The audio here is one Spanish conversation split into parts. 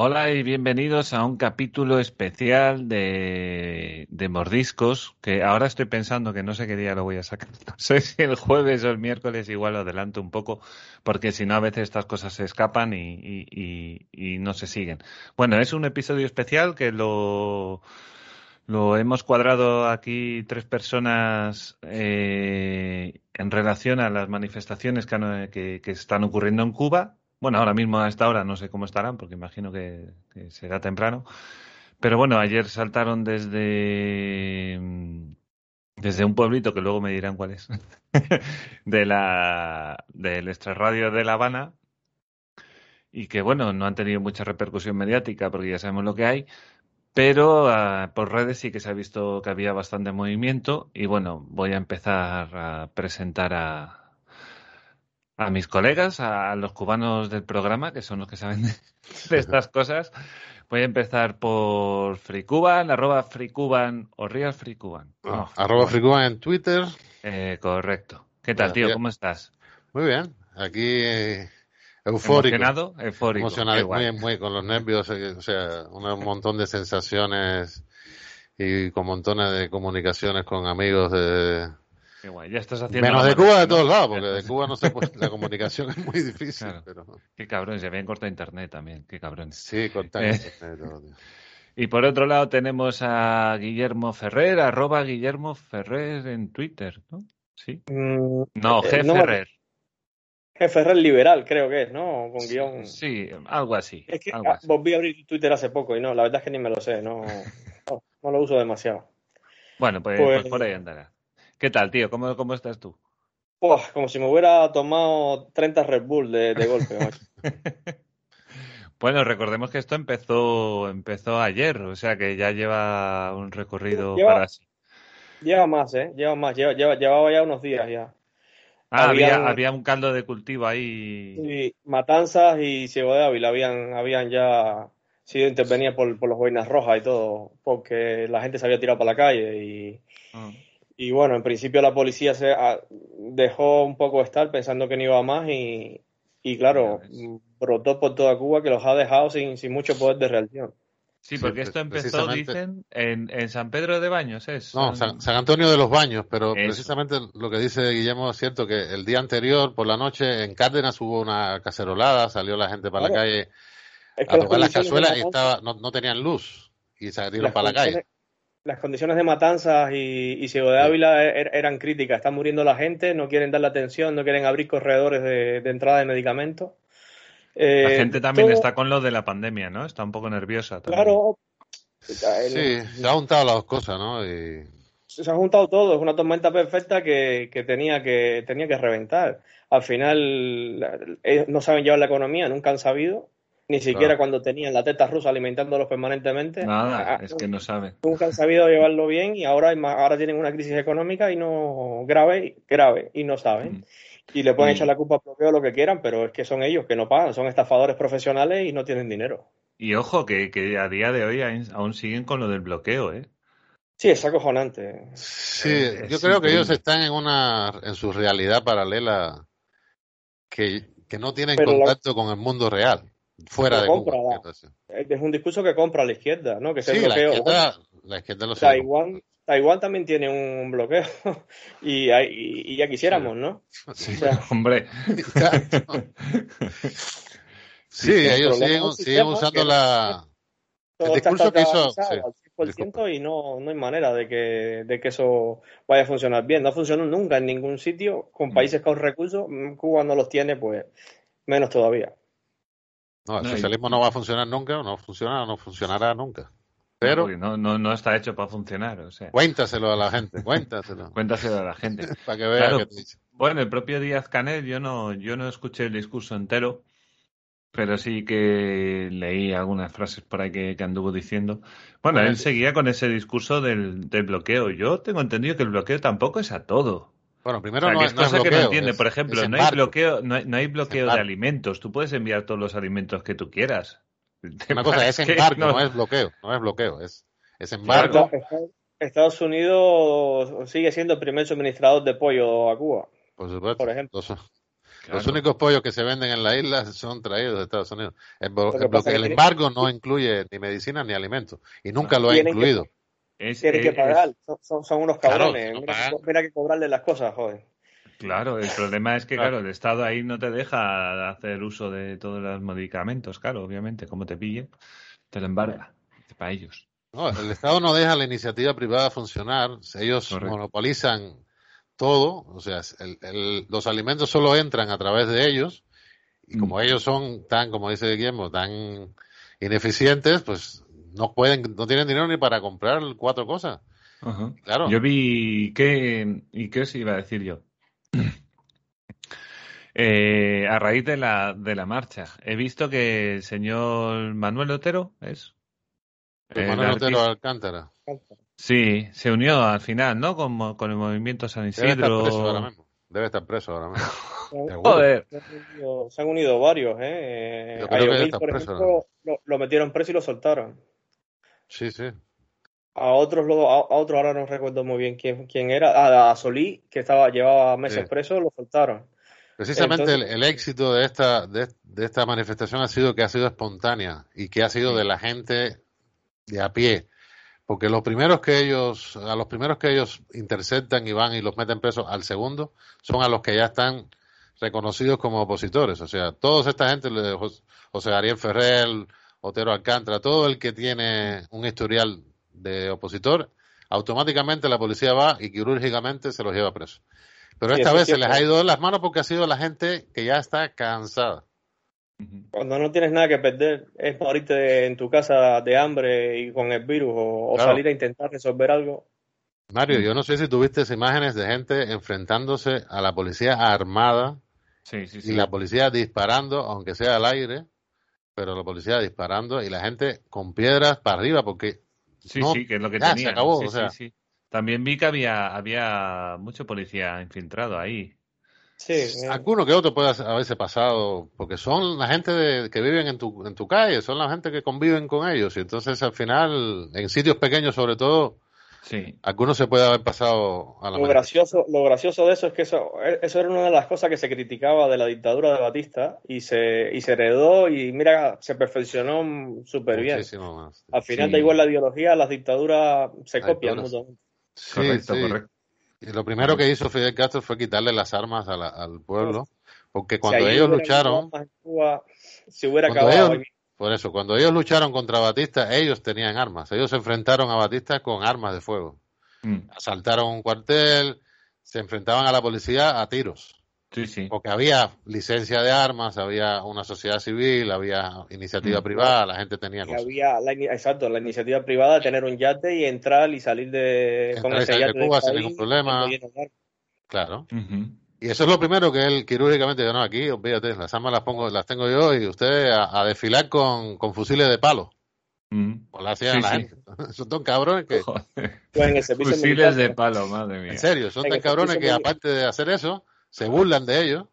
Hola y bienvenidos a un capítulo especial de, de, Mordiscos, que ahora estoy pensando que no sé qué día lo voy a sacar. No sé si el jueves o el miércoles igual lo adelanto un poco, porque si no a veces estas cosas se escapan y, no se siguen. Bueno, es un episodio especial que lo, lo hemos cuadrado aquí tres personas eh, en relación a las manifestaciones que, que están ocurriendo en Cuba bueno, ahora mismo a esta hora no sé cómo estarán, porque imagino que, será temprano. Pero bueno, ayer saltaron desde desde un pueblito que luego me dirán cuál es, de la del extrarradio de La Habana, y que bueno, no han tenido mucha repercusión mediática porque ya sabemos lo que hay, pero ah, por redes sí que se ha visto que había bastante movimiento y bueno, voy a empezar a presentar a, a mis colegas, a los cubanos del programa, que son los que saben de, estas cosas. Voy a empezar por FreeCuban, arroba FreeCuban o Real FreeCuban. Ah, arroba FreeCuban en Twitter. Eh, correcto. ¿Qué tal, tío? ¿Cómo estás? Muy bien. Aquí eh, eufórico. Emocionado, eufórico. Emocionado, muy, muy con los nervios, eh, o sea, un montón de sensaciones y con montones de comunicaciones con amigos de, ya estás haciendo Menos de Cuba de todos lados, porque de Cuba no se puede, la comunicación es muy difícil. Pero... Qué cabrón, se habían cortado internet también, qué cabrón. Sí, cortado eh, internet. Y por otro lado tenemos a Guillermo Ferrer, arroba Guillermo Ferrer en Twitter, ¿no? Sí. Mm, no, eh, G. Ferrer. G. Ferrer liberal, creo que es, ¿no? Con guion. Sí, algo así. Es que ah, volví a abrir Twitter hace poco y no, la verdad es que ni me lo sé, no, no, lo uso demasiado. Bueno, pues, pues, pues por ahí andará. ¿Qué tal, tío? ¿Cómo, cómo estás tú? como si me hubiera tomado 30 Red Bull de, golpe. bueno, recordemos que esto empezó, empezó ayer, o sea que ya lleva un recorrido para sí. Lleva más, ¿eh? Lleva más, lleva, llevaba ya unos días ya. Ah, había, había un caldo de cultivo ahí. Sí, Matanzas y Ciego de Ávila habían, habían ya sido intervenidas por, por los boinas rojas y todo, porque la gente se había tirado para la calle y, ah. Y bueno, en principio la policía se ah, dejó un poco estar pensando que no iba más y, y claro, brotó por toda Cuba que los ha dejado sin, sin mucho poder de reacción. Sí, porque esto empezó, dicen, en, en, San Pedro de Baños, ¿es? No, San, Antonio de los Baños, pero precisamente lo que dice Guillermo es cierto, que el día anterior, por la noche, en Cárdenas hubo una cacerolada, salió la gente para la calle a tocar las cazuelas y estaba, no, no, tenían luz y salieron para la calle las condiciones de matanzas y, y Ciego de Ávila er, er, eran críticas. Están muriendo la gente, no quieren dar la atención, no quieren abrir corredores de, entrada de medicamentos. la eh, gente también está con lo de la pandemia, ¿no? Está un poco nerviosa. Claro. Sí, se ha juntado las dos cosas, ¿no? Se ha juntado todo, es una tormenta perfecta que, tenía que tenía que reventar. Al final, ellos no saben llevar la economía, nunca han sabido ni siquiera cuando tenían la teta rusa alimentándolos permanentemente. Nada, ah, es que no saben. Nunca han sabido llevarlo bien y ahora, ahora tienen una crisis económica y no grave, grave y no saben. Mm. Y le pueden echar la culpa al bloqueo lo que quieran, pero es que son ellos que no pagan, son estafadores profesionales y no tienen dinero. Y ojo, que, que a día de hoy aún siguen con lo del bloqueo, ¿eh? Sí, es acojonante. Sí, yo creo que ellos están en una en su realidad paralela que, que no tienen contacto con el mundo real fuera de compra, Es un discurso que compra la izquierda, ¿no? Que sí, la izquierda, la izquierda lo Taiwán, Taiwán también tiene un bloqueo y, y, ya quisiéramos, ¿no? Sí, hombre. sí, ellos siguen, siguen usando la... El discurso que hizo... y no, no hay manera de que, de que eso vaya a funcionar bien. No funcionó nunca en ningún sitio con mm. países con recursos. Cuba no los tiene, pues menos todavía. No, el socialismo no va a funcionar nunca, no funciona, no funcionará nunca. Pero no, no, no está hecho para funcionar. O sea. Cuéntaselo a la gente, cuéntaselo. cuéntaselo a la gente. para que vea que te. Bueno, el propio Díaz Canel, yo no, yo no escuché el discurso entero, pero sí que leí algunas frases por ahí que, anduvo diciendo. Bueno, él seguía con ese discurso del, del bloqueo. Yo tengo entendido que el bloqueo tampoco es a todo. Bueno, primero no, es cosa que no entiende. Por ejemplo, no hay bloqueo, no hay, bloqueo de alimentos. Tú puedes enviar todos los alimentos que tú quieras. Una cosa es embargo, no. es bloqueo, no es bloqueo, es, es embargo. Estados Unidos sigue siendo el primer suministrador de pollo a Cuba. Por supuesto. Por ejemplo. Los únicos pollos que se venden en la isla son traídos de Estados Unidos. El, el embargo no incluye ni medicina ni alimentos y nunca lo ha incluido. Tienen que pagar, son, unos cabrones. mira, que cobrarle las cosas, joder. Claro, el problema es que, claro. el Estado ahí no te deja hacer uso de todos los medicamentos, claro, obviamente, como te pille, te lo embarga para ellos. No, el Estado no deja la iniciativa privada funcionar, ellos monopolizan todo, o sea, los alimentos solo entran a través de ellos, y como mm. ellos son tan, como dice Guillermo, tan ineficientes, pues no pueden, no tienen dinero ni para comprar cuatro cosas. Claro. Yo vi que, ¿y qué os iba a decir yo? Eh, a raíz de la, de la marcha, he visto que el señor Manuel Otero es. Manuel Otero Alcántara. Sí, se unió al final, ¿no? Con, con el movimiento San Isidro. Debe estar preso ahora mismo. Debe estar preso ahora mismo. Joder. Se han unido varios, ¿eh? A Yomil, por ejemplo, lo, metieron preso y lo soltaron. Sí, sí. A otros, a, otros ahora no recuerdo muy bien quién, quién era. A, Solí, que estaba llevaba meses preso, lo soltaron. Precisamente el, éxito de esta, de, esta manifestación ha sido que ha sido espontánea y que ha sido de la gente de a pie. Porque los primeros que ellos, a los primeros que ellos interceptan y van y los meten presos al segundo, son a los que ya están reconocidos como opositores. O sea, toda esta gente, José Ariel Ferrer, Otero Alcántara, todo el que tiene un historial de opositor, automáticamente la policía va y quirúrgicamente se los lleva preso. Pero esta vez se les ha ido de las manos porque ha sido la gente que ya está cansada. Cuando no tienes nada que perder, es morirte en tu casa de hambre y con el virus o, salir a intentar resolver algo. Mario, yo no sé si tuviste imágenes de gente enfrentándose a la policía armada y la policía disparando, aunque sea al aire, pero la policía disparando y la gente con piedras para arriba porque sí, sí, que es lo que tenía. Se acabó, o sea. También vi que había, había mucho policía infiltrado ahí. Sí, eh. Alguno que otro puede haberse pasado, porque son la gente que viven en tu, en tu calle, son la gente que conviven con ellos, y entonces al final, en sitios pequeños sobre todo, Sí. Algunos se puede haber pasado a la lo gracioso, lo gracioso de eso es que eso, eso era una de las cosas que se criticaba de la dictadura de Batista y se, y se heredó y mira, se perfeccionó súper bien. Al final da igual la ideología, las dictaduras se copian correcto, correcto. Y lo primero que hizo Fidel Castro fue quitarle las armas al pueblo, porque cuando ellos lucharon... se hubiera acabado. Por eso, cuando ellos lucharon contra Batista, ellos tenían armas. Ellos se enfrentaron a Batista con armas de fuego. Mm. Asaltaron un cuartel, se enfrentaban a la policía a tiros. Sí, sí. Porque había licencia de armas, había una sociedad civil, había iniciativa mm. privada, la gente tenía cosas. Había, exacto, la iniciativa privada de tener un yate y entrar y salir de, con ese yate de Cuba sin ningún problema. Claro. Y eso es lo primero que él quirúrgicamente dijo, no, aquí, olvídate, las armas las pongo, las tengo yo y ustedes a, desfilar con, con, fusiles de palo. Mm. O la hacían la gente. Son tan cabrones que... fusiles de palo, madre mía. En serio, son tan cabrones que aparte de hacer eso, se burlan de ellos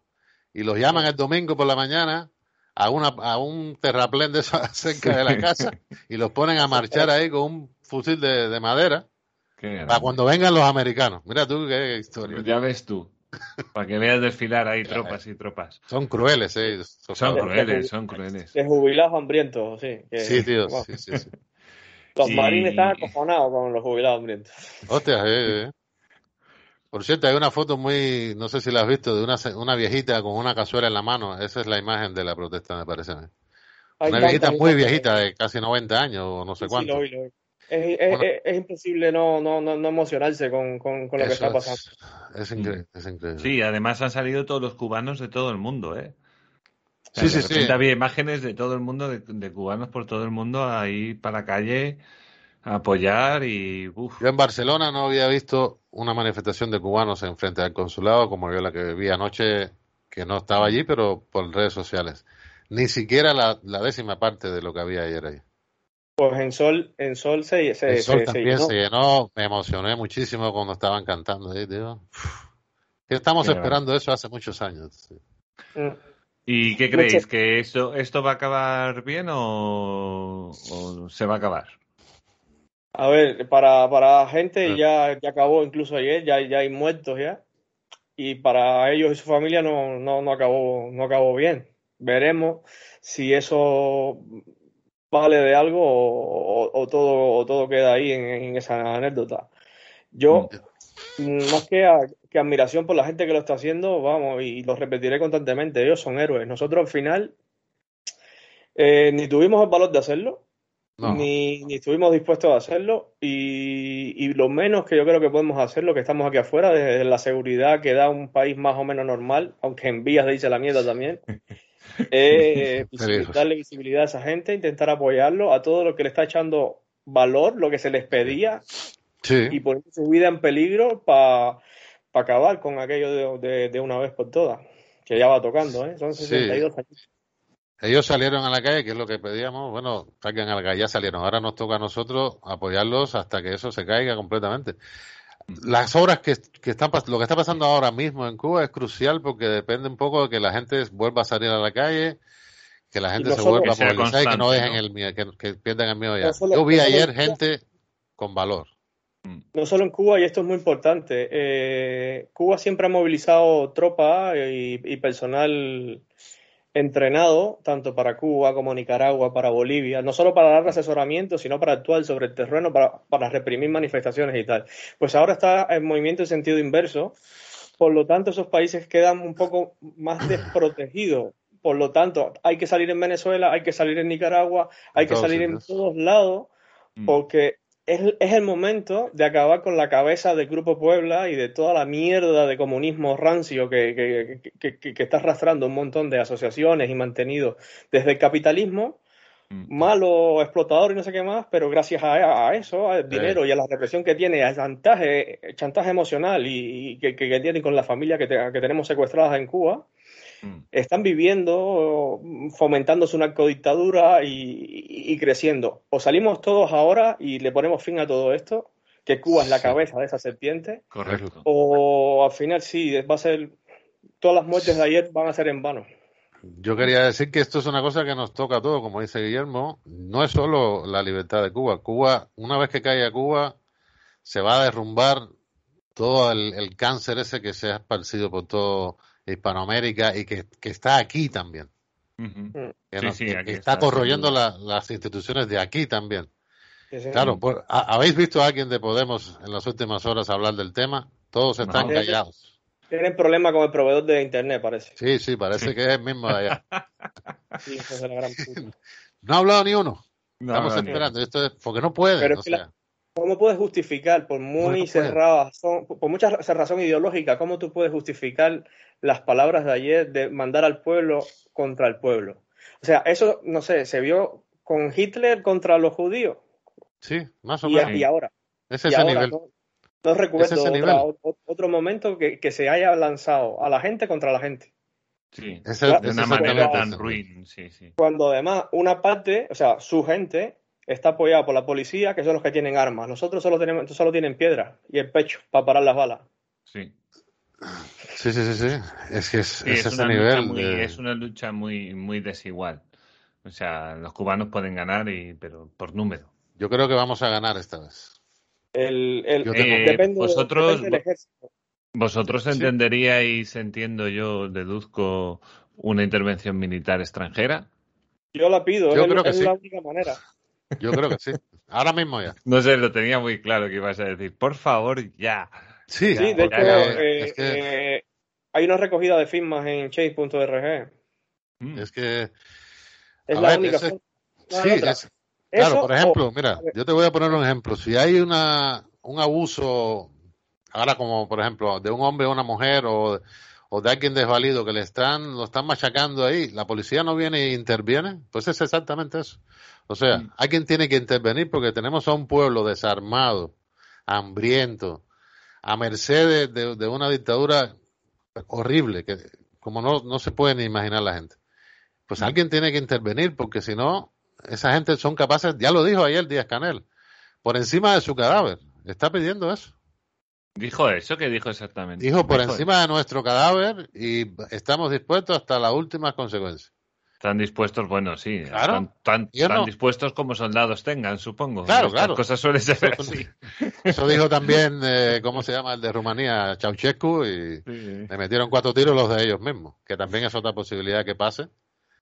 y los llaman el domingo por la mañana a, una, a un terraplén de eso cerca de la casa y los ponen a marchar ahí con un fusil de, de madera para cuando vengan los americanos. Mira tú qué historia. Ya ves tú. Para que veas desfilar ahí tropas y tropas. Son crueles, ¿eh? Son, crueles, son crueles. De jubilados hambrientos, sí. sí, tío, sí, sí, Los marines están acojonados con los jubilados hambrientos. Hostia, eh, eh. Por cierto, hay una foto muy, no sé si la has visto, de una, una viejita con una cazuela en la mano. Esa es la imagen de la protesta, me parece. Una viejita muy viejita, de casi 90 años o no sé cuánto. Sí, lo vi, lo vi. Es, es, es, imposible no, no, no, no emocionarse con, con, con lo que está pasando. Es, increíble, es increíble. Sí, además han salido todos los cubanos de todo el mundo, ¿eh? sí, sí, sí. Había imágenes de todo el mundo, de, de, cubanos por todo el mundo ahí para la calle a apoyar y. Uf. Yo en Barcelona no había visto una manifestación de cubanos en frente al consulado como yo la que vi anoche, que no estaba allí, pero por redes sociales. Ni siquiera la, la décima parte de lo que había ayer ahí. Pues en Sol, en Sol se, se, Sol también se llenó. Me emocioné muchísimo cuando estaban cantando tío. Estamos esperando eso hace muchos años. Mm. ¿Y qué creéis? ¿Que esto, esto va a acabar bien o, se va a acabar? A ver, para, para gente ya, ya acabó incluso ayer, ya, ya hay muertos ya. y para ellos y su familia no, no, no, acabó, no acabó bien. Veremos si eso vale de algo o, todo, o todo queda ahí en, esa anécdota. Yo, más que, que, admiración por la gente que lo está haciendo, vamos, y lo repetiré constantemente, ellos son héroes. Nosotros al final eh, ni tuvimos el valor de hacerlo, ni, ni, estuvimos dispuestos a hacerlo, y, lo menos que yo creo que podemos hacer, lo que estamos aquí afuera, desde la seguridad que da un país más o menos normal, aunque en vías de irse la mierda también, eh, darle visibilidad a esa gente, intentar apoyarlo a todo lo que le está echando valor, lo que se les pedía, y poner su vida en peligro para acabar con aquello de, una vez por todas, que ya va tocando, ¿eh? son 62 años. Ellos salieron a la calle, que es lo que pedíamos, bueno, salgan a la calle, ya salieron. Ahora nos toca a nosotros apoyarlos hasta que eso se caiga completamente. Las obras que, están lo que está pasando ahora mismo en Cuba es crucial porque depende un poco de que la gente vuelva a salir a la calle, que la gente se vuelva a movilizar y que no dejen el miedo, que, pierdan el miedo ya. Yo vi ayer gente con valor. No solo en Cuba, y esto es muy importante, eh, Cuba siempre ha movilizado tropa y personal entrenado tanto para Cuba como Nicaragua, para Bolivia, no solo para dar asesoramiento, sino para actuar sobre el terreno, para, para reprimir manifestaciones y tal. Pues ahora está en movimiento en sentido inverso, por lo tanto esos países quedan un poco más desprotegidos. Por lo tanto, hay que salir en Venezuela, hay que salir en Nicaragua, hay que salir en todos lados, mm. porque es, el momento de acabar con la cabeza del Grupo Puebla y de toda la mierda de comunismo rancio que, está arrastrando un montón de asociaciones y mantenido desde el capitalismo, mm. malo, explotador y no sé qué más, pero gracias a, eso, al dinero y a la represión que tiene, al chantaje, chantaje emocional y, que, tiene con la familia que, tenemos secuestradas en Cuba. Están viviendo, fomentando su narcodictadura y, y, creciendo. O salimos todos ahora y le ponemos fin a todo esto, que Cuba es la cabeza de esa serpiente. Correcto. O al final sí, va a ser, todas las muertes de ayer van a ser en vano. Yo quería decir que esto es una cosa que nos toca a todos, como dice Guillermo. No es solo la libertad de Cuba. Cuba, una vez que caiga Cuba, se va a derrumbar todo el, el cáncer ese que se ha esparcido por todo Hispanoamérica y que, está aquí también. que, está, corroyendo las instituciones de aquí también. claro, pues, ¿habéis visto a alguien de Podemos en las últimas horas hablar del tema? Todos están callados. Tienen problema con el proveedor de Internet, parece. Sí, sí, parece que es el mismo de allá. no ha hablado ni uno. Estamos esperando. Esto es porque no puede. ¿Cómo puedes justificar, por muy cerrada, por mucha razón ideológica, cómo tú puedes justificar las palabras de ayer de mandar al pueblo contra el pueblo? O sea, eso, no sé, se vio con Hitler contra los judíos. Sí, más o menos. Y, ahora. Es ese nivel. No, recuerdo otro momento que, se haya lanzado a la gente contra la gente. Sí, de una manera tan ruin. Sí, sí. Cuando además una parte, o sea, su gente está apoyado por la policía, que son los que tienen armas. Nosotros solo tenemos, solo tienen piedra y el pecho para parar las balas. Sí. Sí, sí, sí, Es que es, ese nivel. Es una lucha muy, muy desigual. O sea, los cubanos pueden ganar, y, pero por número. Yo creo que vamos a ganar esta vez. El, eh, vosotros, vosotros entenderíais, entiendo yo, deduzco, una intervención militar extranjera. Yo la pido, yo creo que es la única manera. Yo creo que sí. Ahora mismo ya. No sé, lo tenía muy claro que ibas a decir. Por favor, ya. Sí, sí de hecho, eh, eh, hay una recogida de firmas en chase.org. Mm. Es que. Es la única. sí, claro, por ejemplo, mira, yo te voy a poner un ejemplo. Si hay una, un abuso, ahora como por ejemplo, de un hombre o una mujer o, o de alguien desvalido que le están, lo están machacando ahí, la policía no viene e interviene, pues es exactamente eso. O sea, mm. alguien tiene que intervenir porque tenemos a un pueblo desarmado, hambriento, a merced de, una dictadura horrible, que como no, no se puede ni imaginar la gente. Pues mm. alguien tiene que intervenir porque si no, esa gente son capaces, ya lo dijo ayer Díaz Canel, por encima de su cadáver. Está pidiendo eso. Dijo eso, ¿qué dijo exactamente? Dijo por encima de nuestro cadáver y estamos dispuestos hasta las últimas consecuencias. Están dispuestos, bueno, sí, claro. tan, dispuestos como soldados tengan, supongo. Claro, claro. Las cosas suelen ser así. Eso dijo también, eh, ¿cómo se llama el de Rumanía? Ceausescu, y le metieron cuatro tiros los de ellos mismos, que también es otra posibilidad que pase.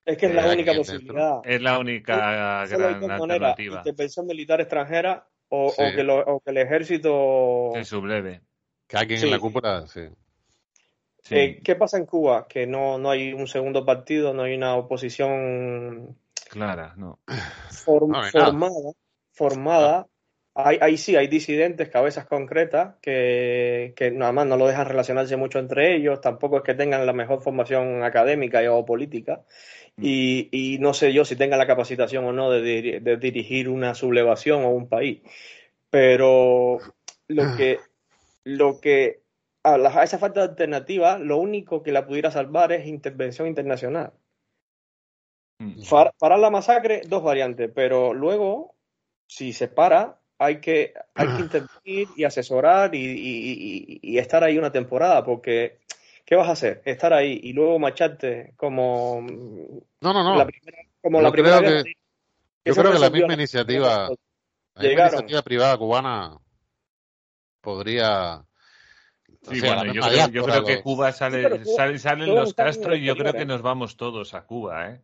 Es que es la única posibilidad. Es la única gran alternativa. Intervención militar extranjera o, que lo, que el ejército... Se subleve. Que alguien en la cúpula, sí. Eh, ¿Qué pasa en Cuba? Que no, no hay un segundo partido, no hay una oposición clara, no. formada. formada. Ahí, sí, hay disidentes, cabezas concretas, que, que nada más no lo dejan relacionarse mucho entre ellos, tampoco es que tengan la mejor formación académica o política. Y, y no sé yo si tengan la capacitación o no de, de dirigir una sublevación o un país. Pero lo ah. que, lo que a, esa falta de alternativa, lo único que la pudiera salvar es intervención internacional. Mm. Parar la masacre, dos variantes, pero luego, si se para, hay que, hay que intervenir y asesorar y, estar ahí una temporada, porque ¿qué vas a hacer? Estar ahí y luego macharte como. No, no, no. La primera, como la primera que, yo creo que la misma iniciativa, la misma iniciativa privada cubana podría Sí, bueno, yo creo, que Cuba sale, salen los Castro y yo creo que nos vamos todos a Cuba, ¿eh?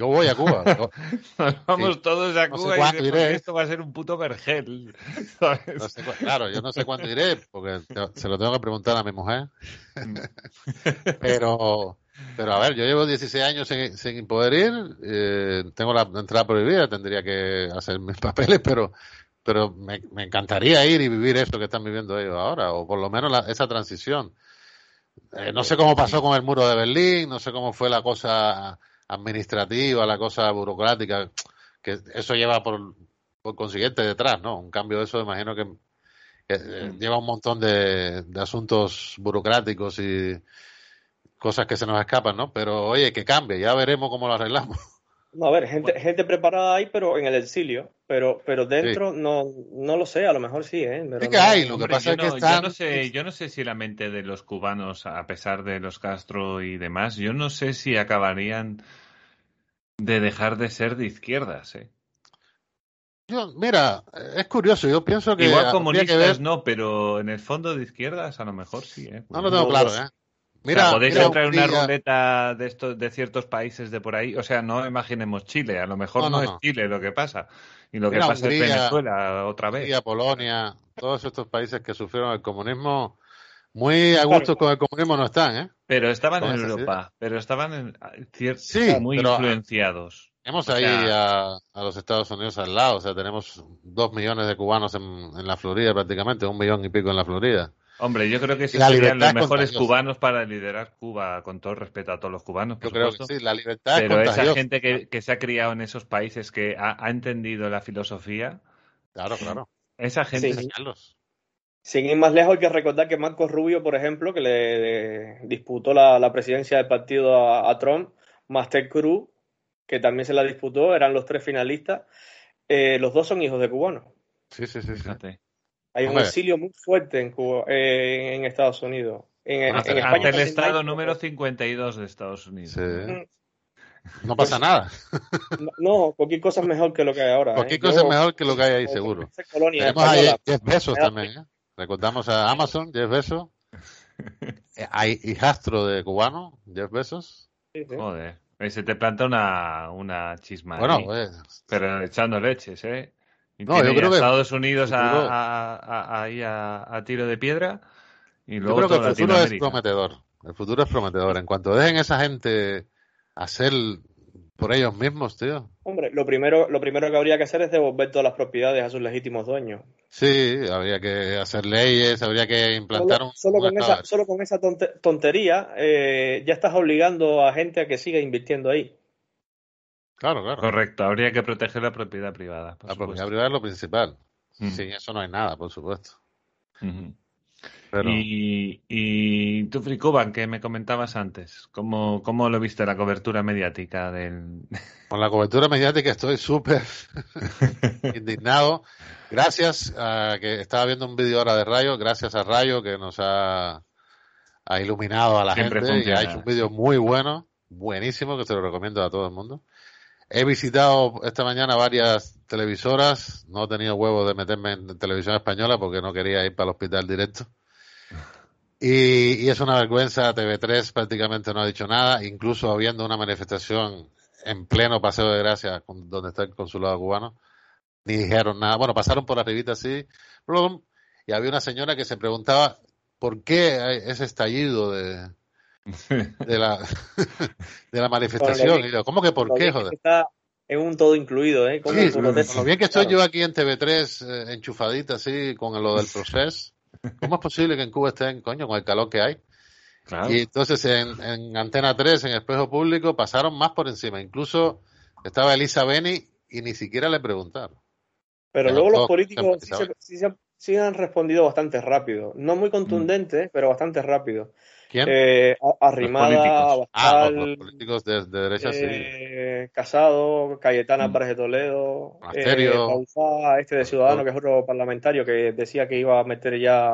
Yo voy a Cuba. nos vamos todos a Cuba y esto va a ser un puto vergel. claro, yo no sé cuándo iré, porque se lo tengo que preguntar a mi mujer. Mm. pero, pero a ver, yo llevo 16 años sin, sin poder ir, eh, tengo la entrada prohibida, tendría que hacer mis papeles, pero pero me, encantaría ir y vivir esto que están viviendo ellos ahora, o por lo menos esa transición. Eh, no sé cómo pasó con el muro de Berlín, no sé cómo fue la cosa administrativa, la cosa burocrática, que eso lleva por, por consiguiente detrás, ¿no? Un cambio de eso, imagino que, eh, mm. lleva un montón de, de asuntos burocráticos y cosas que se nos escapan, ¿no? Pero oye, que cambie, ya veremos cómo lo arreglamos. No, a ver, gente, gente preparada ahí, pero en el exilio. Pero, pero dentro no, no lo sé, a lo mejor sí, ¿eh? que hay, lo que pasa es que están... yo, no sé, yo no sé si la mente de los cubanos, a pesar de los Castro y demás, yo no sé si acabarían de dejar de ser de izquierdas, ¿eh? Yo, mira, es curioso, yo pienso que... Igual comunistas no, pero en el fondo de izquierdas a lo mejor sí, ¿eh? No lo tengo claro, ¿eh? Mira, podéis entrar en una ruleta de estos de ciertos países de por ahí. O sea, no imaginemos Chile. A lo mejor no, es Chile lo que pasa. Y lo que pasa es Venezuela otra vez. Hungría, Polonia, todos estos países que sufrieron el comunismo, muy a gusto con el comunismo no están, ¿eh? Pero estaban en Europa, pero estaban en, sí, muy influenciados. Tenemos ahí a, los Estados Unidos al lado, o sea, tenemos dos millones de cubanos en, en la Florida prácticamente, un millón y pico en la Florida. Hombre, yo creo que sí serían los mejores cubanos para liderar Cuba, con todo respeto a todos los cubanos. yo creo que sí, la libertad Pero esa gente que, se ha criado en esos países, que ha, entendido la filosofía. Claro, claro. Esa gente. Sí. Sin ir más lejos, hay que recordar que Marcos Rubio, por ejemplo, que le, disputó la, presidencia del partido a, Trump, Master Cruz, que también se la disputó, eran los tres finalistas. Eh, los dos son hijos de cubanos. Sí, sí, sí. Fíjate. Hay un exilio muy fuerte en Cuba, eh, en Estados Unidos. En, España el estado número 52 de Estados Unidos. Mm. No pasa nada. No, cualquier cosa es mejor que lo que hay ahora. Cualquier ¿eh? cosa es mejor que lo que hay ahí, seguro. Tenemos a Jeff Bezos también. ¿eh? Recordamos a Amazon, Jeff Bezos. hay hijastro de cubano, Jeff Bezos. Joder. Se te planta una, una chisma. Bueno, pues, Pero echando leches, ¿eh? No, yo creo que Estados Unidos a, ahí a, tiro de piedra y luego yo creo que el futuro es prometedor. El futuro es prometedor. En cuanto dejen esa gente hacer por ellos mismos, tío. Hombre, lo primero, lo primero que habría que hacer es devolver todas las propiedades a sus legítimos dueños. Sí, habría que hacer leyes, habría que implantar un... Solo con, esa, solo con esa tontería eh, ya estás obligando a gente a que siga invirtiendo ahí. Claro, claro. Correcto, habría que proteger la propiedad privada. La propiedad privada es lo principal. Sin eso no hay nada, por supuesto. Y, y tú, Fricoban, que me comentabas antes, ¿cómo, ¿cómo lo viste la cobertura mediática del...? Con la cobertura mediática estoy súper indignado. Gracias a que estaba viendo un vídeo ahora de Rayo, gracias a Rayo que nos ha, ha iluminado a la gente y ha hecho un vídeo muy bueno buenísimo, que se lo recomiendo a todo el mundo. He visitado esta mañana varias televisoras, no he tenido huevo de meterme en televisión española porque no quería ir para el hospital directo. Y, es una vergüenza, TV3 prácticamente no ha dicho nada, incluso habiendo una manifestación en pleno Paseo de Gracia, donde está el consulado cubano, ni dijeron nada. Bueno, pasaron por arribita así, y había una señora que se preguntaba por qué ese estallido de, de la, de la manifestación. y ¿Cómo que por qué, joder? Está en un todo incluido, ¿eh? lo bien que estoy yo aquí en TV3 eh, enchufadita así con lo del proceso. ¿Cómo es posible que en Cuba estén, coño, con el calor que hay? Y entonces en, en, Antena 3, en Espejo Público, pasaron más por encima. Incluso estaba Elisa Beni y ni siquiera le preguntaron. Pero, luego los políticos sí, han respondido bastante rápido. No muy contundente, mm. pero bastante rápido. ¿Quién? Eh, Arrimada, ah, los políticos de, derecha eh, Casado, Cayetana mm. de Toledo, eh, este de Ciudadano, que es otro parlamentario que decía que iba a meter ya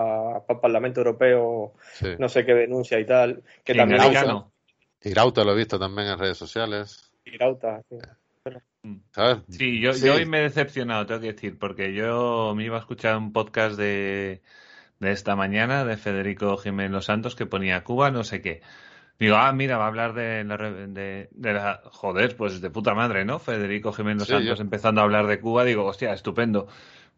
para el Parlamento Europeo no sé qué denuncia y tal. Que también Irauta lo he visto también en redes sociales. Irauta, sí. ¿Sabes? Sí, yo, yo hoy me he decepcionado, tengo que decir, porque yo me iba a escuchar un podcast de de esta mañana de Federico Jiménez Los Santos que ponía Cuba, no sé qué. Digo, ah, mira, va a hablar de la, de, la... Joder, pues de puta madre, ¿no? Federico Jiménez Los Santos empezando a hablar de Cuba. Digo, hostia, estupendo.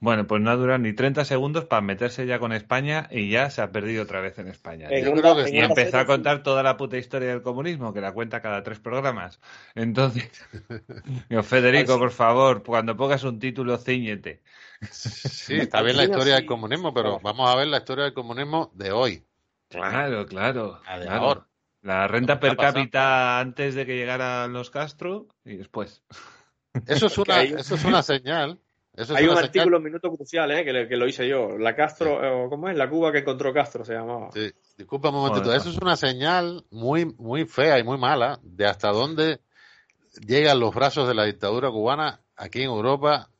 Bueno, pues no ha durado ni 30 segundos para meterse ya con España y ya se ha perdido otra vez en España. y empezó a contar toda la puta historia del comunismo, que la cuenta cada tres programas. Entonces, Federico, por favor, cuando pongas un título, ciñete. Sí, está bien la historia del comunismo, pero vamos a ver la historia del comunismo de hoy. Claro, claro. La renta per cápita antes de que llegaran los Castro y después. Eso es una, eso es una señal. Hay un artículo en Minuto Crucial, ¿eh? que, lo hice yo. La Castro, eh, ¿cómo es? La Cuba que encontró Castro se llamaba. Sí, disculpa un momentito. Eso es una señal muy, muy fea y muy mala de hasta dónde llegan los brazos de la dictadura cubana aquí en Europa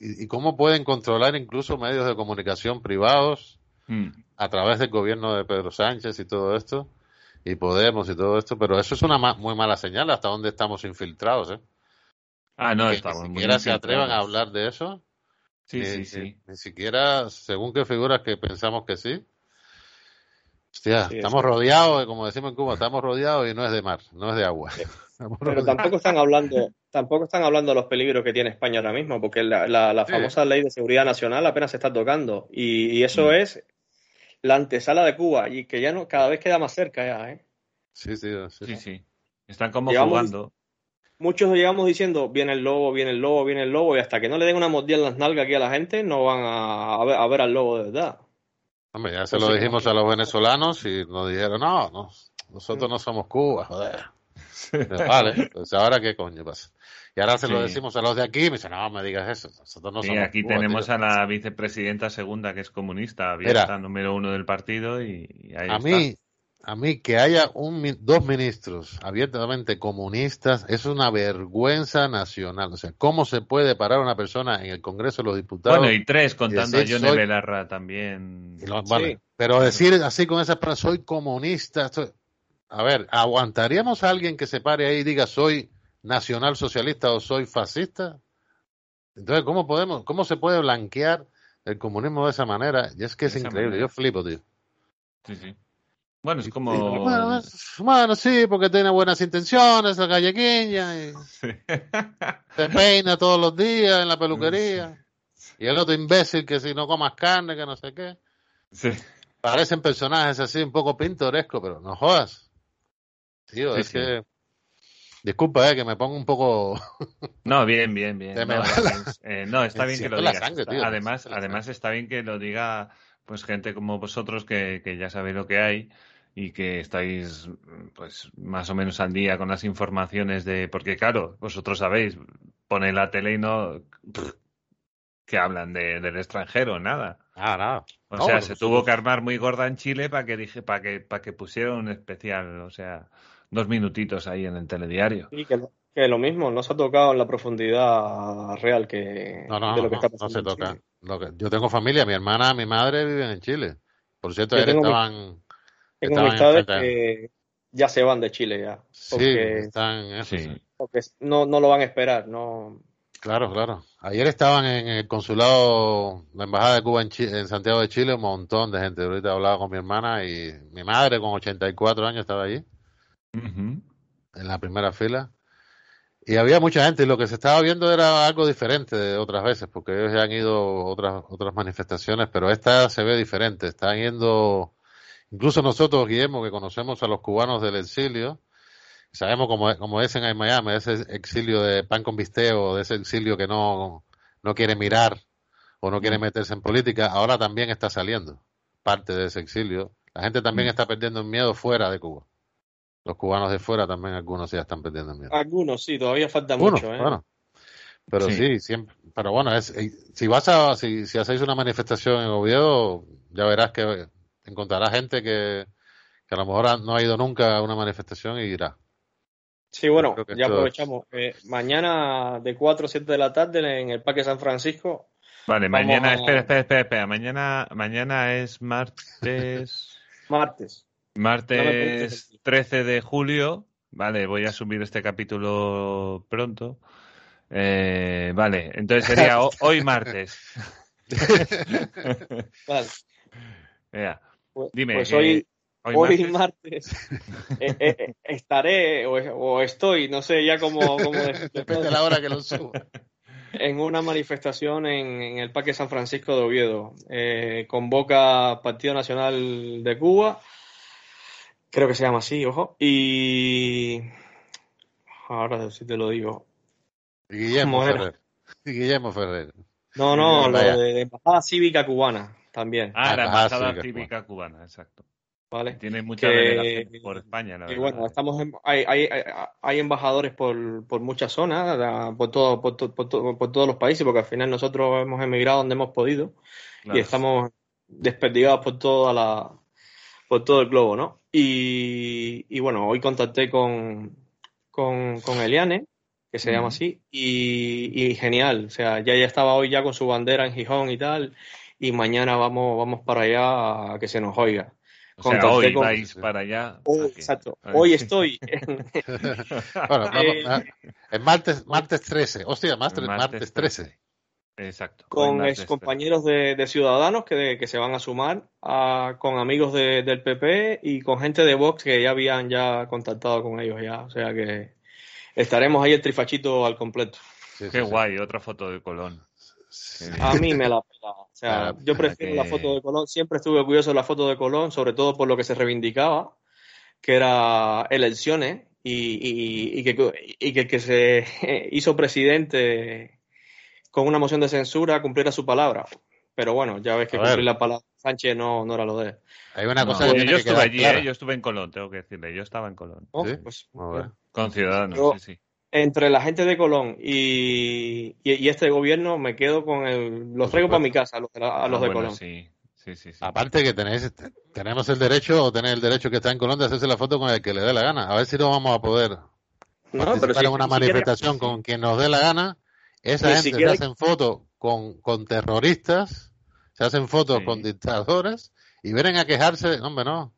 y, cómo pueden controlar incluso medios de comunicación privados hmm. a través del gobierno de Pedro Sánchez y todo esto, y Podemos y todo esto, pero eso es una muy mala señal hasta donde estamos infiltrados, ¿eh? Ah, no, estamos ni siquiera se atrevan a hablar de eso. Sí, sí, sí. Ni, siquiera, según qué figuras que pensamos que sí. Hostia, estamos rodeados, como decimos en Cuba, estamos rodeados y no es de mar, no es de agua. Pero tampoco están hablando, tampoco están hablando de los peligros que tiene España ahora mismo, porque la, la, famosa ley de seguridad nacional apenas se está tocando. Y, eso mm. es la antesala de Cuba, y que ya no, cada vez queda más cerca ya, ¿eh? Sí, sí, sí. sí, Están como jugando. Muchos llegamos diciendo, viene el lobo, viene el lobo, viene el lobo, y hasta que no le den una mordida en las nalgas aquí a la gente, no van a, ver, a ver, al lobo de verdad. Hombre, ya se lo dijimos a los venezolanos y nos dijeron, no, no nosotros no somos Cuba, joder. Vale, pues ahora qué coño pasa. Y ahora se lo decimos a los de aquí y me dicen, no, me digas eso. Nosotros no somos aquí tenemos a la vicepresidenta segunda que es comunista, abierta, número uno del partido y, ahí a mí A mí que haya un, dos ministros abiertamente comunistas es una vergüenza nacional. O sea, ¿cómo se puede parar una persona en el Congreso de los Diputados? Bueno, y tres, contando a Johnny Belarra también. Pero decir así con esa palabra, soy comunista, a ver, ¿aguantaríamos a alguien que se pare ahí y diga soy nacional socialista o soy fascista? Entonces, ¿cómo podemos, cómo se puede blanquear el comunismo de esa manera? Y es que es increíble, yo flipo, tío. Sí, sí. Bueno, es como. Bueno, sí, porque tiene buenas intenciones, la galleguilla, y se peina todos los días en la peluquería. Y el otro imbécil que si no comas carne, que no sé qué. Sí. Parecen personajes así un poco pintorescos, pero no jodas. Tío, es que. Disculpa, eh, que me pongo un poco. no, bien, bien, bien. Eh, no, está bien que lo digas. además, además está bien que lo diga pues gente como vosotros que, que ya sabéis lo que hay y que estáis pues más o menos al día con las informaciones de porque claro vosotros sabéis pone la tele y no que hablan de, del extranjero nada ah nada o sea se tuvo que armar muy gorda en Chile para que dije para que para que pusieran un especial o sea dos minutitos ahí en el telediario. Y que, que lo mismo, no se ha tocado en la profundidad real que no, no, de lo que está pasando. No se toca. Lo que, yo tengo familia, mi hermana, mi madre viven en Chile. Por cierto, ayer estaban. tengo amistades que, ya se van de Chile ya. Porque, están, porque no, no lo van a esperar, no. Claro, claro. Ayer estaban en el consulado, la embajada de Cuba en, en Santiago de Chile, un montón de gente. Ahorita hablaba con mi hermana y mi madre con 84 años estaba allí, en la primera fila. Y había mucha gente y lo que se estaba viendo era algo diferente de otras veces, porque ellos ya han ido otras, otras manifestaciones, pero esta se ve diferente. Están yendo, incluso nosotros, Guillermo, que conocemos a los cubanos del exilio, sabemos cómo, cómo es en Miami, ese exilio de pan con bisteo, de ese exilio que no, no quiere mirar o no quiere mm. meterse en política, ahora también está saliendo parte de ese exilio. La gente también mm. está perdiendo el miedo fuera de Cuba. Los cubanos de fuera también algunos ya están perdiendo miedo. Algunos sí, todavía falta mucho, ¿eh? Bueno, pero sí. siempre, pero bueno, es, eh, si vas a, si, si hacéis una manifestación en Oviedo, ya verás que encontrarás gente que, que a lo mejor no ha ido nunca a una manifestación y irá. Sí, bueno, ya aprovechamos. Eh, mañana de 4 a 7 de la tarde en el Parque San Francisco. Vale, mañana, espera, espera, espera, espera, Mañana, mañana es martes. martes. Martes 13 de julio. Vale, voy a subir este capítulo pronto. Eh, vale, entonces sería hoy martes. vale. Pues, dime. Pues hoy, hoy, martes, eh, eh, estaré o, estoy, no sé ya cómo, cómo Depende de la hora que lo subo. En una manifestación en, el Parque San Francisco de Oviedo. convoca Partido Nacional de Cuba Creo que se llama así, ojo. Y. Ahora sí te lo digo. Guillermo Ferrer. Guillermo Ferrer. No, no, lo de, Embajada Cívica Cubana también. Ah, la Embajada Cívica, Cubana. exacto. Vale. Tiene mucha que, por España, la verdad. Y bueno, estamos hay, hay, hay, embajadores por, por muchas zonas, por, todo, por, por, por, todos los países, porque al final nosotros hemos emigrado donde hemos podido y estamos desperdigados por toda la, por todo el globo, ¿no? Y, bueno, hoy contacté con, con, Eliane, que se llama así, y, genial, o sea, ya, ya estaba hoy ya con su bandera en Gijón y tal, y mañana vamos, vamos para allá a que se nos oiga. O sea, hoy vais para allá. exacto. Hoy estoy. bueno, vamos, eh, martes, martes 13. Hostia, martes, martes 13. Exacto. Con ex compañeros de, Ciudadanos que, se van a sumar, con amigos del PP y con gente de Vox que ya habían ya contactado con ellos ya. O sea que estaremos ahí el trifachito al completo. Qué guay, otra foto de Colón. A mí me la pela. O sea, yo prefiero la foto de Colón. Siempre estuve orgulloso de la foto de Colón, sobre todo por lo que se reivindicaba, que era elecciones y, y, que, y que el que se hizo presidente con una moción de censura cumpliera su palabra. Pero bueno, ya ves que cumplir la palabra Sánchez no, no era lo de él. Hay una cosa yo estuve allí, ¿eh? yo estuve en Colón, tengo que decirle, yo estaba en Colón. Oh, pues, con Ciudadanos, sí, sí. Entre la gente de Colón y, y, este gobierno me quedo con el... Los traigo para mi casa, a los, de, a los ah, de Colón. Sí. Sí, sí, Aparte que tenéis, tenemos el derecho o tener el derecho que está en Colón de hacerse la foto con el que le dé la gana. A ver si no vamos a poder no, participar en una manifestación con quien nos dé la gana esa gente se hacen fotos con, con terroristas, se hacen fotos con dictadores y vienen a quejarse. hombre, no.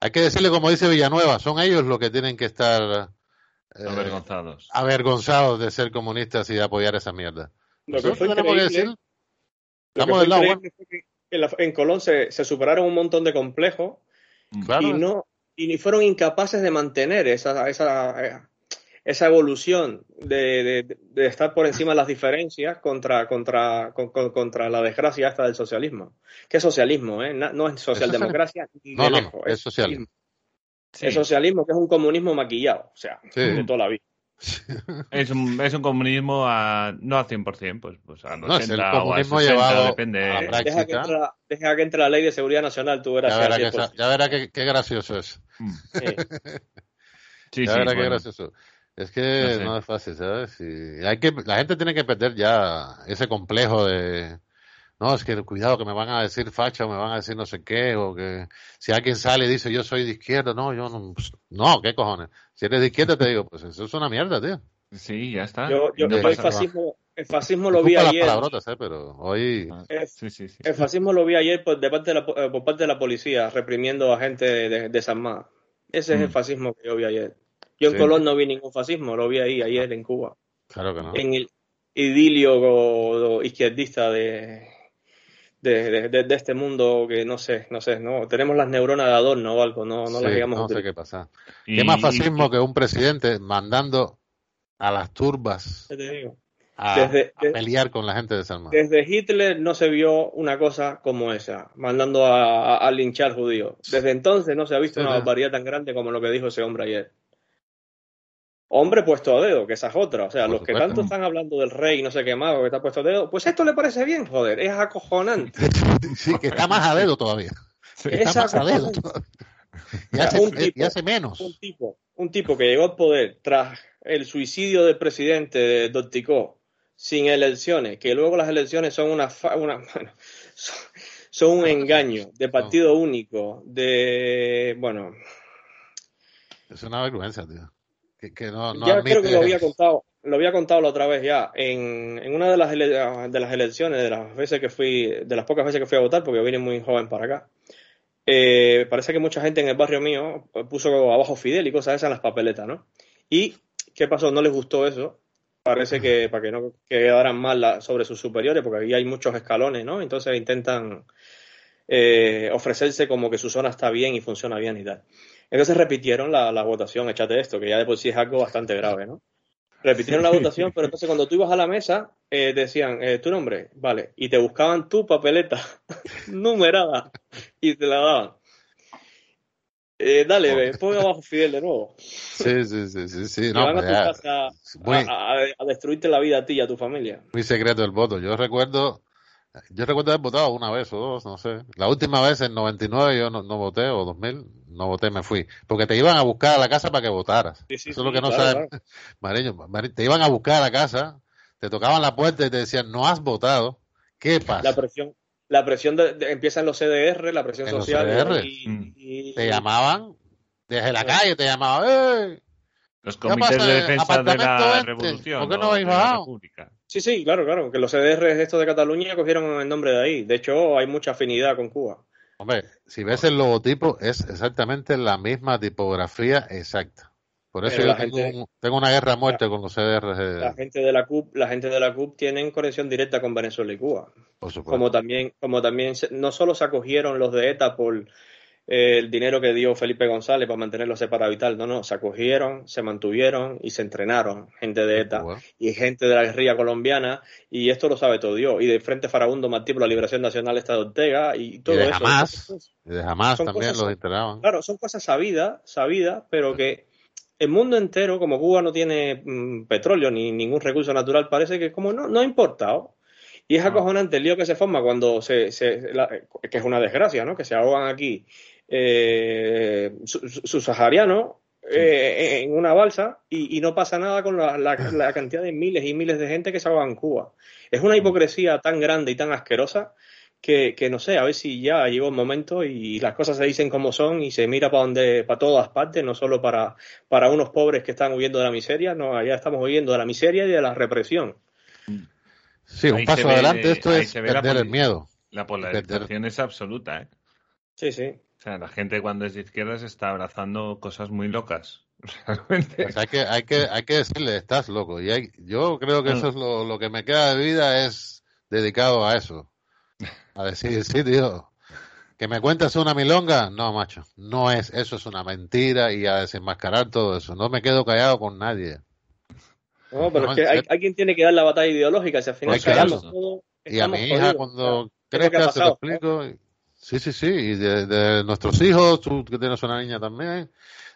Hay que decirle, como dice Villanueva, son ellos los que tienen que estar eh, avergonzados. avergonzados de ser comunistas y de apoyar esa mierda. Lo que fue increíble, decir, estamos del lado en, Colón se, se, superaron un montón de complejos y no y ni fueron incapaces de mantener esa, esa eh, esa evolución de, de, estar por encima de las diferencias contra, contra, contra la desgracia esta del socialismo. ¿Qué socialismo? Eh? No es socialdemocracia ni de lejos. es, socialismo. Es socialismo que es un comunismo maquillado, o sea, de toda la vida. es, un, es un comunismo a, no al 100%, pues, pues a 90 es el comunismo o a 60, llevado depende. A la deja, que entre la, deja que entre la ley de seguridad nacional, tú verás. Ya verá, que, ya verá que, qué gracioso es. Mm. Sí. sí, ya verá qué gracioso. Es que no, es fácil, ¿sabes? Y hay que, la gente tiene que perder ya ese complejo de, no, es que cuidado que me van a decir facha o me van a decir no sé qué, o que si alguien sale y dice yo soy de izquierda, no, yo no, pues, no, ¿qué cojones? Si eres de izquierda te digo, pues eso es una mierda, tío. Sí, ya está. Yo, yo el, fascismo, el fascismo lo vi ayer. ¿eh? Pero hoy... Ah, el, sí, sí, sí. el fascismo lo vi ayer por, de parte de la, por parte de la policía, reprimiendo a gente de, de, Ese es el mm. fascismo que yo vi ayer. Yo en Colón no vi ningún fascismo, lo vi ahí ayer en Cuba. Claro que no. En el idilio izquierdista de, de, este mundo que no sé, no sé, no tenemos las neuronas de adorno o algo, no, no las digamos. No sé qué pasa. ¿Qué más fascismo que un presidente mandando a las turbas A, pelear con la gente de Salman? Desde Hitler no se vio una cosa como esa, mandando a, linchar judíos. Desde entonces no se ha visto una barbaridad tan grande como lo que dijo ese hombre ayer hombre puesto a dedo, que esa es otra. O sea, los que tanto están hablando del rey, no sé qué más, que está puesto a dedo, pues esto le parece bien, joder, es acojonante. sí, que está más a dedo todavía. está más a dedo Y hace, menos. Un tipo, un tipo que llegó al poder tras el suicidio del presidente de Dorticó, sin elecciones, que luego las elecciones son una, una son un engaño de partido único, de bueno. Es una vergüenza, tío ya creo que lo había contado, lo había contado la otra vez ya. En, en una de las, de las elecciones, de las veces que fui, de las pocas veces que fui a votar, porque yo vine muy joven para acá. Eh, parece que mucha gente en el barrio mío puso abajo Fidel y cosas esas en las papeletas, ¿no? Y ¿qué pasó? No les gustó eso. Parece que para que no quedaran mal sobre sus superiores, porque aquí hay muchos escalones, ¿no? Entonces intentan eh, ofrecerse como que su zona está bien y funciona bien y tal. Entonces repitieron la, la votación, échate esto, que ya de por sí es algo bastante grave, ¿no? Repitieron la votación, pero entonces cuando tú ibas a la mesa, eh, decían, eh, tu nombre, vale, y te buscaban tu papeleta numerada y te la daban. Eh, dale, ve, pon abajo Fidel de nuevo. Sí, sí, sí, sí. sí. No, van a tu casa a, destruirte la vida a ti y a tu familia. Muy secreto el voto. Yo recuerdo yo recuerdo haber votado una vez o dos, no sé. La última vez en 99 yo no, voté, o 2000, no voté, me fui. Porque te iban a buscar a la casa para que votaras. Eso es lo que no saben. te iban a buscar a la casa, te tocaban la puerta y te decían, no has votado. ¿Qué pasa? La presión, la presión de, empieza en los CDR, la presión social. Y, Te llamaban desde la calle, te llamaban, ¡eh! Los comités de defensa de la revolución. ¿Por qué no habéis bajado? Sí, sí, claro, claro. Que los CDR estos de Cataluña cogieron el nombre de ahí. De hecho, hay mucha afinidad con Cuba. Hombre, si ves el logotipo, es exactamente la misma tipografía exacta. Por eso yo tengo, una guerra a muerte con los CDR. La gente de la CUP, la gente de la CUP tienen conexión directa con Venezuela y Cuba. Por supuesto. Como también, como también no solo se acogieron los de ETA por el dinero que dio Felipe González para mantenerlo separado y tal. No, no, se acogieron, se mantuvieron y se entrenaron gente de ETA y gente de la guerrilla colombiana y esto lo sabe todo Dios. Y de Frente Farabundo Martí por la Liberación Nacional Estado de Ortega y todo de eso. Jamás, de jamás también los entrenaban. Claro, son cosas sabidas, sabidas, pero que el mundo entero, como Cuba no tiene mm, petróleo ni ningún recurso natural, parece que como no, no ha importado. Y es acojonante el lío que se forma cuando se, se que es una desgracia, ¿no? Que se ahogan aquí eh, subsahariano eh, en una balsa y, no pasa nada con la, cantidad de miles y miles de gente que se va en Cuba. Es una hipocresía tan grande y tan asquerosa que, no sé, a ver si ya llegó un momento y las cosas se dicen como son y se mira para donde, para todas partes, no solo para, para unos pobres que están huyendo de la miseria, no, allá estamos huyendo de la miseria y de la represión. Sí, un paso adelante, esto es perder el miedo. La polarización es absoluta, ¿eh? Sí, sí. O sea, la gente cuando es de izquierda se está abrazando cosas muy locas. Realmente. Pues hay, que, hay, que, hay que decirle, estás loco. Y hay, yo creo que eso es lo, lo que me queda de vida, es dedicado a eso. A decir, sí, tío, que me cuentas una milonga. No, macho, no es, eso es una mentira y a desenmascarar todo eso. No me quedo callado con nadie. No, pero es que hay, alguien tiene que dar la batalla ideológica. Si al final todo, y a mi hija, cuando crezca, se lo explico. Sí, sí, sí. Y de, nuestros hijos, tú que tienes una niña también.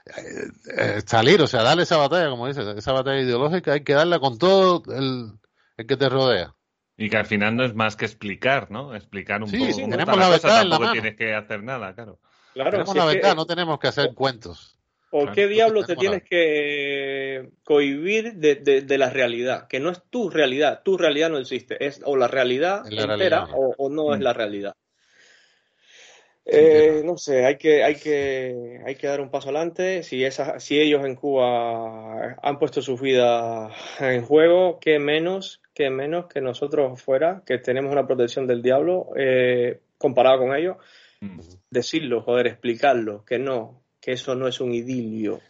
Eh, eh, salir, o sea, darle esa batalla, como dices, esa batalla ideológica, hay que darla con todo el, el, que te rodea. Y que al final no es más que explicar, ¿no? Explicar un poco. Sí, tenemos la, verdad en la mano. tienes que hacer nada, claro. claro tenemos la verdad, no tenemos que hacer cuentos. ¿Por qué diablos te tienes que cohibir de, de, la realidad? Que no es tu realidad, tu realidad no existe, es o la realidad entera O, o, no es mm. la realidad. Eh, no sé, hay que, hay, que, hay que dar un paso adelante. Si, esa, si ellos en Cuba han puesto su vida en juego, qué menos, qué menos que nosotros fuera, que tenemos una protección del diablo eh, comparado con ellos. Mm. Decirlo, joder, explicarlo, que no, que eso no es un idilio,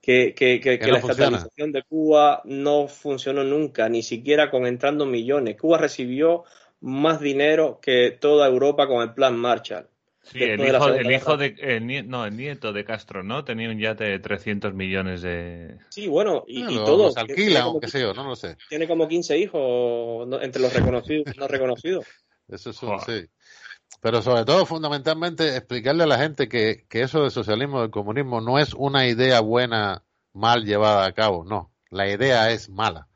que, que, que, la estatalización de Cuba no funcionó nunca, ni siquiera con entrando millones. Cuba recibió más dinero que toda Europa con el plan Marshall. Sí, el hijo, el hijo de, el, no, el nieto de Castro, ¿no? Tenía un yate de 300 millones de... Sí, bueno, y, todos. alquila, aunque sea, no lo sé. Tiene como 15 hijos entre los reconocidos y no reconocidos. Eso es un, sí. Pero sobre todo, fundamentalmente, explicarle a la gente que, que eso del socialismo, del comunismo, no es una idea buena mal llevada a cabo, no. La idea es mala.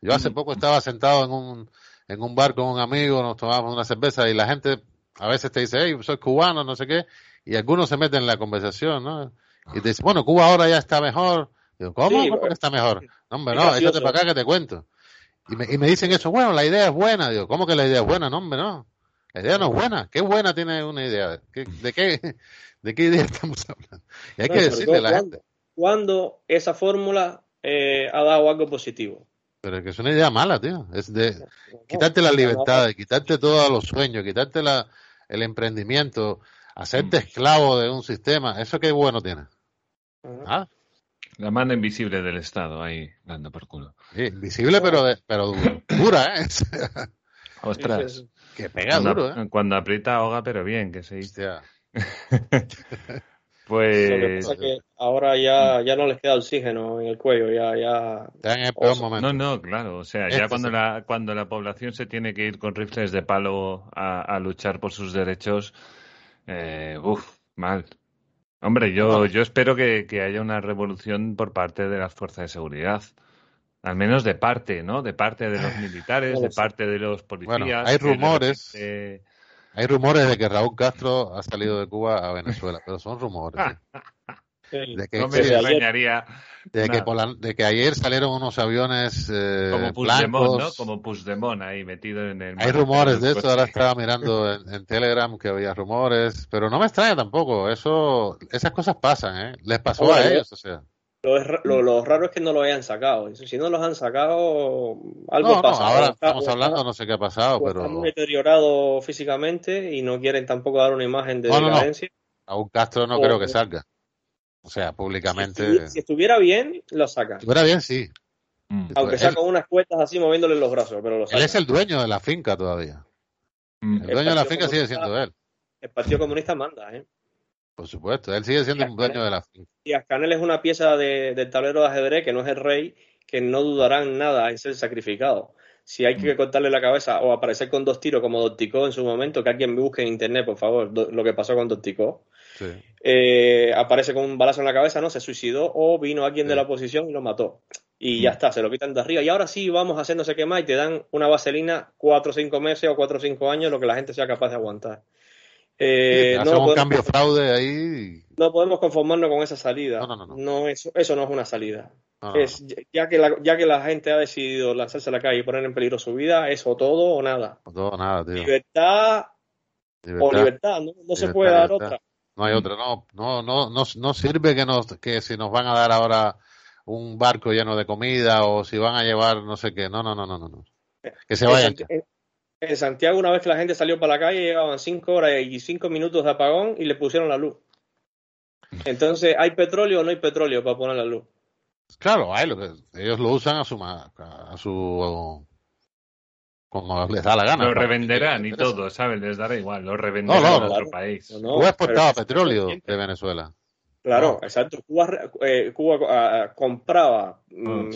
Yo hace poco estaba sentado en un, en un bar con un amigo, nos tomábamos una cerveza y la gente a veces te dice, hey, soy cubano, no sé qué, y algunos se meten en la conversación, ¿no? Y te dicen, bueno, Cuba ahora ya está mejor. Digo, ¿cómo? ¿Cómo que está mejor? No, hombre, no, échate para acá que te cuento. Y me, y me dicen eso, bueno, la idea es buena. Digo, ¿cómo que la idea es buena? No, hombre, no. La idea no es buena. ¿Qué buena tiene una idea? ¿De qué, de qué, de qué idea estamos hablando? Y hay que decirle a la gente. ¿Cuándo esa fórmula eh, ha dado algo positivo? Pero es que es una idea mala, tío. Es de quitarte la libertad, de quitarte todos los sueños, quitarte la, el emprendimiento, hacerte mm. esclavo de un sistema, ¿eso qué bueno tiene? ¿Ah? La mano invisible del Estado ahí dando por culo. Sí, invisible pero, pero dura, ¿eh? Ostras. Que pega duro, ¿eh? Cuando aprieta ahoga, pero bien, que se dice. Pues ahora ya, ya no les queda oxígeno en el cuello, ya, ya. en el peor momento. No, no, claro. O sea, ya este cuando la, cuando la población se tiene que ir con rifles de palo a, luchar por sus derechos, eh, uff, mal. Hombre, yo, yo espero que, haya una revolución por parte de las fuerzas de seguridad. Al menos de parte, ¿no? De parte de los militares, de parte de los policías. Bueno, hay rumores. Hay rumores de que Raúl Castro ha salido de Cuba a Venezuela, pero son rumores. De que, no me extrañaría. De, que de que ayer salieron unos aviones eh, como Puigdemont, ¿no? Como Puigdemont ahí metido en el. Hay rumores de esto. Ahora estaba mirando en, Telegram que había rumores, pero no me extraña tampoco. Eso, esas cosas pasan, ¿eh? Les pasó a ellos, o sea. Lo, raro es que no lo hayan sacado. Si no los han sacado, algo pasa. ahora estamos hablando, no sé qué ha pasado, pero. Están deteriorado físicamente y no quieren tampoco dar una imagen de decadencia. A un Castro no creo que salga. O sea, públicamente. Si, estuviera bien, lo saca. Si estuviera bien, sí. Mm. Aunque sea con unas cuestas así moviéndole los brazos, pero lo Él es el dueño de la finca todavía. Mm. El, dueño de la finca sigue siendo él. El Partido Comunista manda, ¿eh? Por supuesto, él sigue siendo un dueño de la finca. Y Ascanel es una pieza de, del tablero de ajedrez que no es el rey, que no dudarán nada en ser sacrificado. Si hay que mm. cortarle la cabeza o aparecer con dos tiros como Docticó en su momento, que alguien me busque en internet, por favor, lo que pasó con Docticó. Eh, aparece con un balazo en la cabeza, no se suicidó o vino alguien de la oposición y lo mató. Y ya mm. está, se lo quitan de arriba. Y ahora sí vamos sé qué más y te dan una vaselina cuatro o cinco meses o cuatro o cinco años, lo que la gente sea capaz de aguantar. Eh, no un cambio fraude ahí. No podemos conformarnos con esa salida. No, no, no. no eso, eso no es una salida. es, ya, que la, ya que la gente ha decidido lanzarse a la calle y poner en peligro su vida, es o todo o nada. O todo o nada, tío. Libertad, o libertad, no, se puede dar otra. No hay otra, no, no, no, no, no sirve que, nos, que si nos van a dar ahora un barco lleno de comida o si van a llevar no sé qué, no, no, no, no, no. Que se vayan. En Santiago, una vez que la gente salió para la calle, llevaban cinco horas y cinco minutos de apagón y le pusieron la luz. Entonces, ¿hay petróleo o no hay petróleo para poner la luz? Claro, hay, lo que, ellos lo usan a su, a su como les da la gana. Lo revenderán y todo, ¿sabes? Les dará igual, lo revenderán no, no, otro país. No, Cuba exportaba petróleo de Venezuela. Claro, exacto. Cuba, eh, Cuba ah, compraba mm,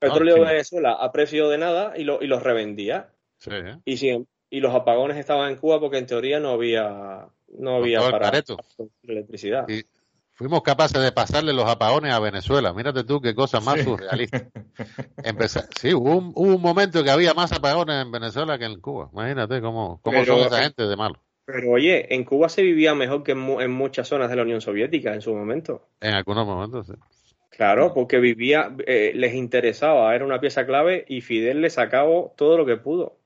petróleo de Venezuela a precio de nada y, lo, y los revendía. Y, y los apagones estaban en Cuba porque en teoría no había, no había para, electricidad. Y fuimos capaces de pasarle los apagones a Venezuela. Mírate tú qué cosa más surrealista. sí, hubo un, hubo un, momento que había más apagones en Venezuela que en Cuba. Imagínate cómo, cómo son esa gente de malo. Pero oye, en Cuba se vivía mejor que en, muchas zonas de la Unión Soviética en su momento. En algunos momentos, sí. Claro, porque vivía, eh, les interesaba, era una pieza clave y Fidel le sacaba todo lo que pudo.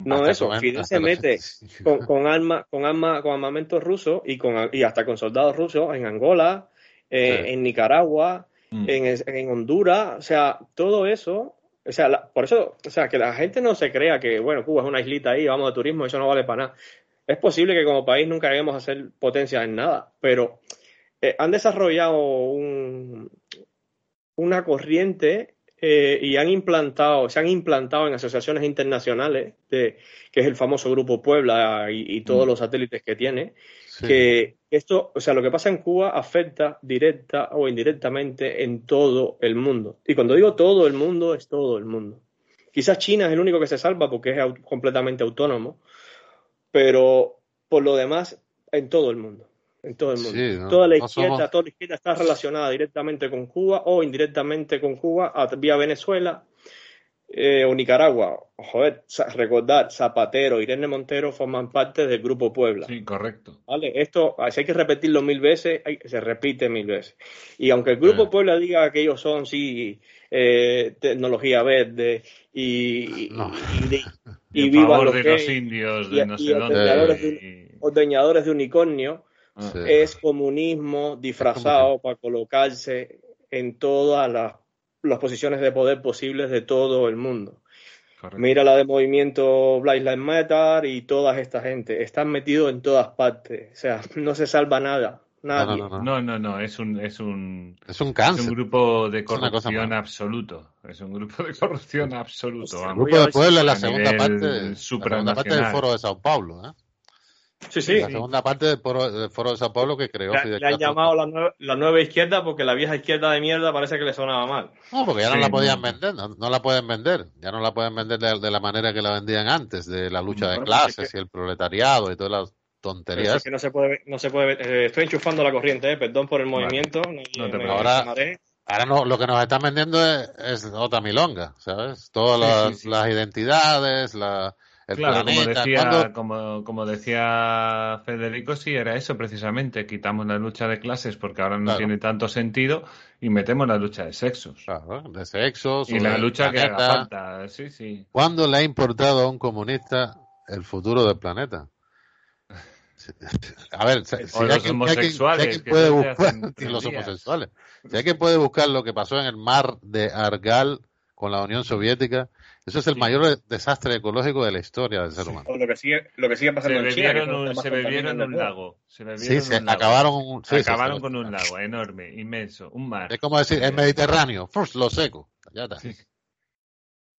No eso, Fidel se mete con, con, arma, con, arma, con armamento ruso y, con, y hasta con soldados rusos en Angola, eh, en Nicaragua, mm. en, en, Honduras, o sea, todo eso, o sea, por eso, o sea, que la gente no se crea que, bueno, Cuba es una islita ahí, vamos de turismo, eso no vale para nada. Es posible que como país nunca lleguemos a ser potencia en nada, pero eh, han desarrollado un, una corriente eh, y han implantado, se han implantado en asociaciones internacionales, de, que es el famoso Grupo Puebla y, todos mm. los satélites que tiene, que esto, o sea, lo que pasa en Cuba afecta directa o indirectamente en todo el mundo. Y cuando digo todo el mundo, es todo el mundo. Quizás China es el único que se salva porque es completamente autónomo, pero por lo demás, en todo el mundo en todo el mundo. toda, la izquierda, toda la izquierda está relacionada directamente con Cuba o indirectamente con Cuba vía Venezuela eh, o Nicaragua. Joder, recordar, Zapatero, Irene Montero forman parte del Grupo Puebla. Sí, correcto. ¿Vale? Esto, si hay que repetirlo mil veces, se repite mil veces. Y aunque el Grupo Puebla diga que ellos son, sí, eh, tecnología verde y, y, vivan los, de los indios de no sé dónde. ordeñadores de unicornio, Ah. es comunismo disfrazado para colocarse en todas las, posiciones de poder posibles de todo el mundo. Mira la de movimiento Black Lives Matter y toda esta gente. Están metidos en todas partes. O sea, no se salva nada. Nadie. No, no, no, es un es un es un cáncer. Es un grupo de corrupción absoluto. Es un grupo de corrupción absoluto. El grupo de Puebla es la segunda parte, la segunda parte del foro de Sao Paulo, ¿eh? Sí, sí. La segunda parte del foro, de Sao Paulo que creó Fidel Le han llamado la nueva, izquierda porque la vieja izquierda de mierda parece que le sonaba mal. No, porque ya no la podían vender, no, la pueden vender. Ya no la pueden vender de, la manera que la vendían antes, de la lucha de clases y el proletariado y todas las tonterías. que no se puede, no se puede eh, estoy enchufando la corriente, eh, perdón por el movimiento. ahora, ahora no, lo que nos están vendiendo es, otra milonga, ¿sabes? Todas las identidades, la claro, como decía, como, decía Federico, sí, era eso precisamente. Quitamos la lucha de clases porque ahora no tiene tanto sentido y metemos la lucha de sexos. Claro, de sexos. Y la lucha que haga falta, sí, sí. ¿Cuándo le ha importado a un comunista el futuro del planeta? A ver, si, los homosexuales. puede buscar, los homosexuales. Si hay que puede buscar lo que pasó en el mar de Argal con la Unión Soviética, eso es el mayor desastre ecológico de la historia del ser humano. O lo que sigue, lo que sigue pasando se en China. Un, se bebieron un lago. sí, se acabaron, acabaron con un lago enorme, inmenso, un mar. Es como decir, el Mediterráneo, lo seco. Ya está.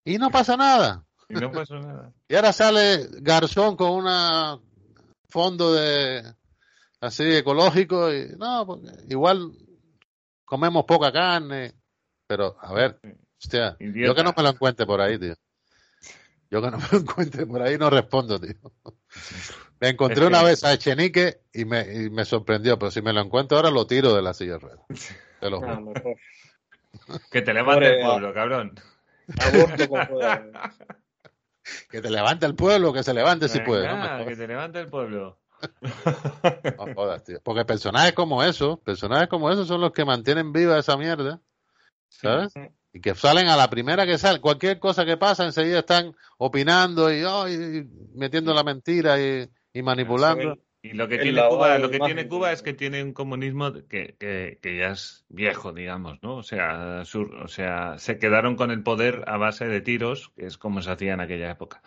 Y no pasa nada. Y no pasa nada. y ahora sale Garzón con un fondo de así ecológico y no, igual comemos poca carne, pero a ver, Hostia, yo que no me lo encuentre por ahí, tío. Yo que no me lo encuentre por ahí no respondo, tío. Me encontré una vez a Echenique y me, y me sorprendió, pero si me lo encuentro ahora lo tiro de la silla de ruedas. Te lo juro. que te levante el pueblo, cabrón. que te levante el pueblo, que se levante si puede. que te levante el pueblo. No jodas, tío. Porque personajes como esos, personajes como esos son los que mantienen viva esa mierda. ¿Sabes? Y que salen a la primera que sale, cualquier cosa que pasa, enseguida están opinando y, metiendo la mentira y, manipulando. Y lo que tiene Cuba, lo que tiene Cuba es que tiene un comunismo que, que, ya es viejo, digamos, ¿no? O sea, o sea, se quedaron con el poder a base de tiros, que es como se hacía en aquella época.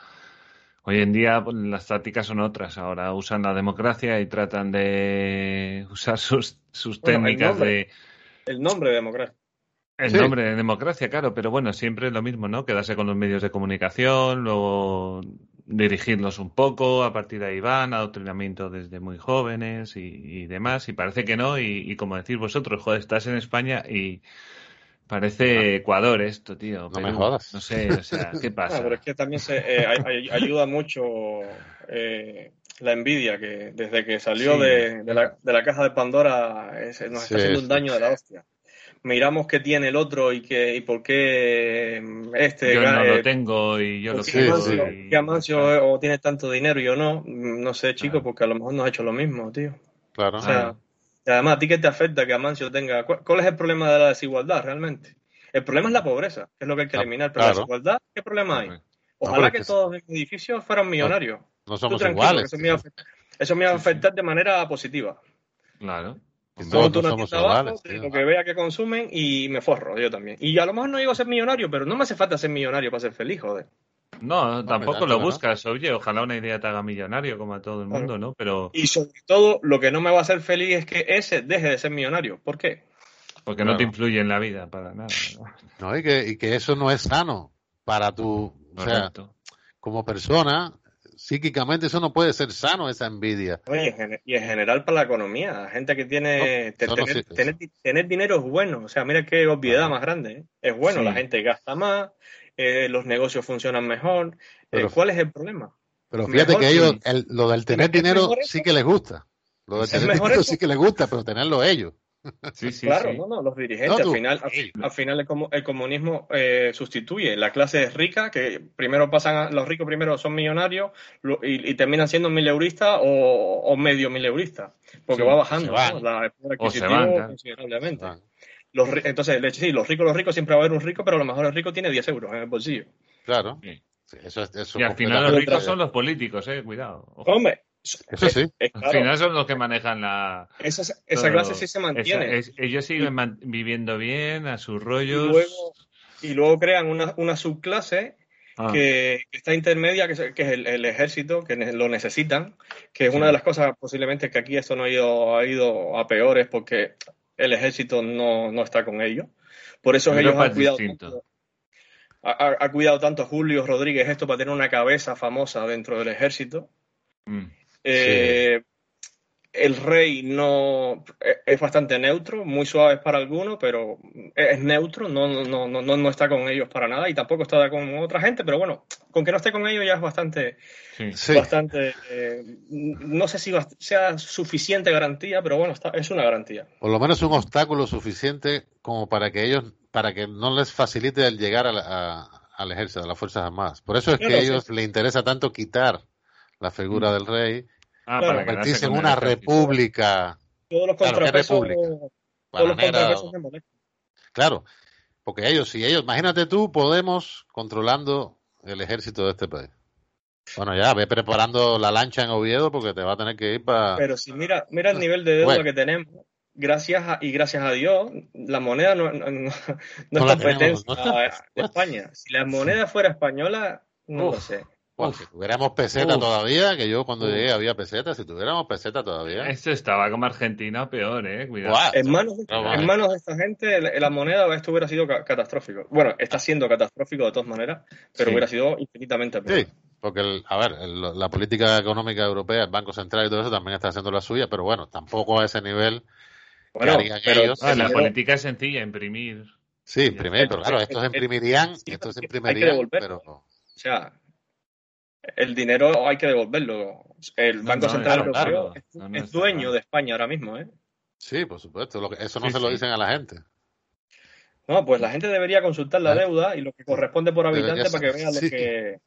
Hoy en día pues, las tácticas son otras. Ahora usan la democracia y tratan de usar sus, sus técnicas de. El nombre de democracia. El nombre de democracia, claro, pero bueno, siempre es lo mismo, ¿no? Quedarse con los medios de comunicación, luego dirigirlos un poco, a partir de ahí van, adoctrinamiento desde muy jóvenes y, demás, y parece que no, y, como decís vosotros, joder, estás en España y parece Ecuador esto, tío. No me jodas. No sé, o sea, ¿qué pasa? pero es que también se, eh, ayuda mucho eh, la envidia, que desde que salió de, la, de, la, caja de Pandora nos está haciendo un daño de la hostia miramos qué tiene el otro y, que, y por qué este... Yo no lo tengo y yo lo quiero. Que Amancio o tiene tanto dinero y yo no. No sé, chicos, porque a lo mejor nos ha hecho lo mismo, tío. Claro. O sea, y además, ¿a ti qué te afecta que Amancio tenga... ¿Cuál, es el problema de la desigualdad realmente? El problema es la pobreza, que es lo que hay que ah, eliminar. Pero la desigualdad, ¿qué problema hay? Ojalá que todos los edificios fueran millonarios. No, somos iguales. Eso me, eso me va a afectar de manera positiva. Claro. No, somos lo que vea que consumen y me forro yo también. Y a lo mejor no digo ser millonario, pero no me hace falta ser millonario para ser feliz, joder. No, tampoco lo buscas, oye, ojalá una idea te haga millonario como a todo el mundo, ¿no? Pero... Y sobre todo, lo que no me va a hacer feliz es que ese deje de ser millonario. ¿Por qué? Porque no te influye en la vida para nada. No, y, que, y que eso no es sano para tu... O sea, como persona, psíquicamente eso no puede ser sano, esa envidia. Oye, y en general para la economía, gente que tiene... tener, dinero es bueno, o sea, mira qué obviedad más grande. ¿eh? Es bueno, la gente gasta más, eh, los negocios funcionan mejor. Eh, ¿Cuál es el problema? Pero fíjate que ellos, lo del tener dinero sí que les gusta. Lo del tener dinero sí que les gusta, pero tenerlo ellos. Sí, sí, claro, No, no, los dirigentes. al, final, al, final el, comunismo eh, sustituye la clase rica, que primero pasan, los ricos primero son millonarios y, terminan siendo mileuristas o, o medio mileuristas, porque va bajando la considerablemente. Los, entonces, sí, los ricos, los ricos, siempre va a haber un rico, pero a lo mejor el rico tiene 10 euros en el bolsillo. Claro. eso, y al final los ricos son los políticos, eh, cuidado. Hombre, eso sí. Al final son los que manejan la. Esa, esa clase sí se mantiene. ellos siguen viviendo bien a sus rollos. Y luego, y luego crean una, una subclase ah. que, está intermedia, que es, que es el, ejército, que lo necesitan, que es una de las cosas posiblemente que aquí esto no ha ido, ha ido a peores porque el ejército no, no está con ellos. Por eso ellos han cuidado tanto, ha, cuidado tanto Julio Rodríguez esto para tener una cabeza famosa dentro del ejército. Mm. Eh, el rey no es bastante neutro, muy suave para algunos, pero es neutro, no, no, no, no, está con ellos para nada y tampoco está con otra gente, pero bueno, con que no esté con ellos ya es bastante, bastante eh, no sé si sea suficiente garantía, pero bueno, está, es una garantía. Por lo menos un obstáculo suficiente como para que ellos, para que no les facilite el llegar al ejército, a las Fuerzas Armadas. Por eso es que a ellos les interesa tanto quitar la figura mm. del rey Ah, para convertirse en una república. Todos los contrapesos, Claro, porque ellos, si ellos, imagínate tú, Podemos controlando el ejército de este país. Bueno, ya, ve preparando la lancha en Oviedo porque te va a tener que ir para... Pero si mira, mira el nivel de deuda que tenemos, gracias a, y gracias a Dios, la moneda no, no, no, no está. España. Si la moneda fuera española, no lo sé si tuviéramos peseta todavía, que yo cuando llegué había peseta, si tuviéramos peseta todavía. Esto estaba como Argentina peor, ¿eh? Cuidado. En, manos de, en manos de esta gente, la moneda esto hubiera sido catastrófico. Bueno, está siendo catastrófico de todas maneras, pero hubiera sido infinitamente peor. Sí, porque, a ver, la política económica europea, el Banco Central y todo eso también está haciendo la suya, pero bueno, tampoco a ese nivel bueno, pero, ah, la política es sencilla, imprimir. Sí, imprimir, pero claro, estos imprimirían, estos imprimirían, pero... O sea, el dinero hay que devolverlo. El Banco Central Europeo es, dueño de España ahora mismo, ¿eh? Sí, por supuesto. eso no se lo dicen a la gente. No, pues la gente debería consultar la ¿Eh? deuda y lo que corresponde por habitante para que vean lo que...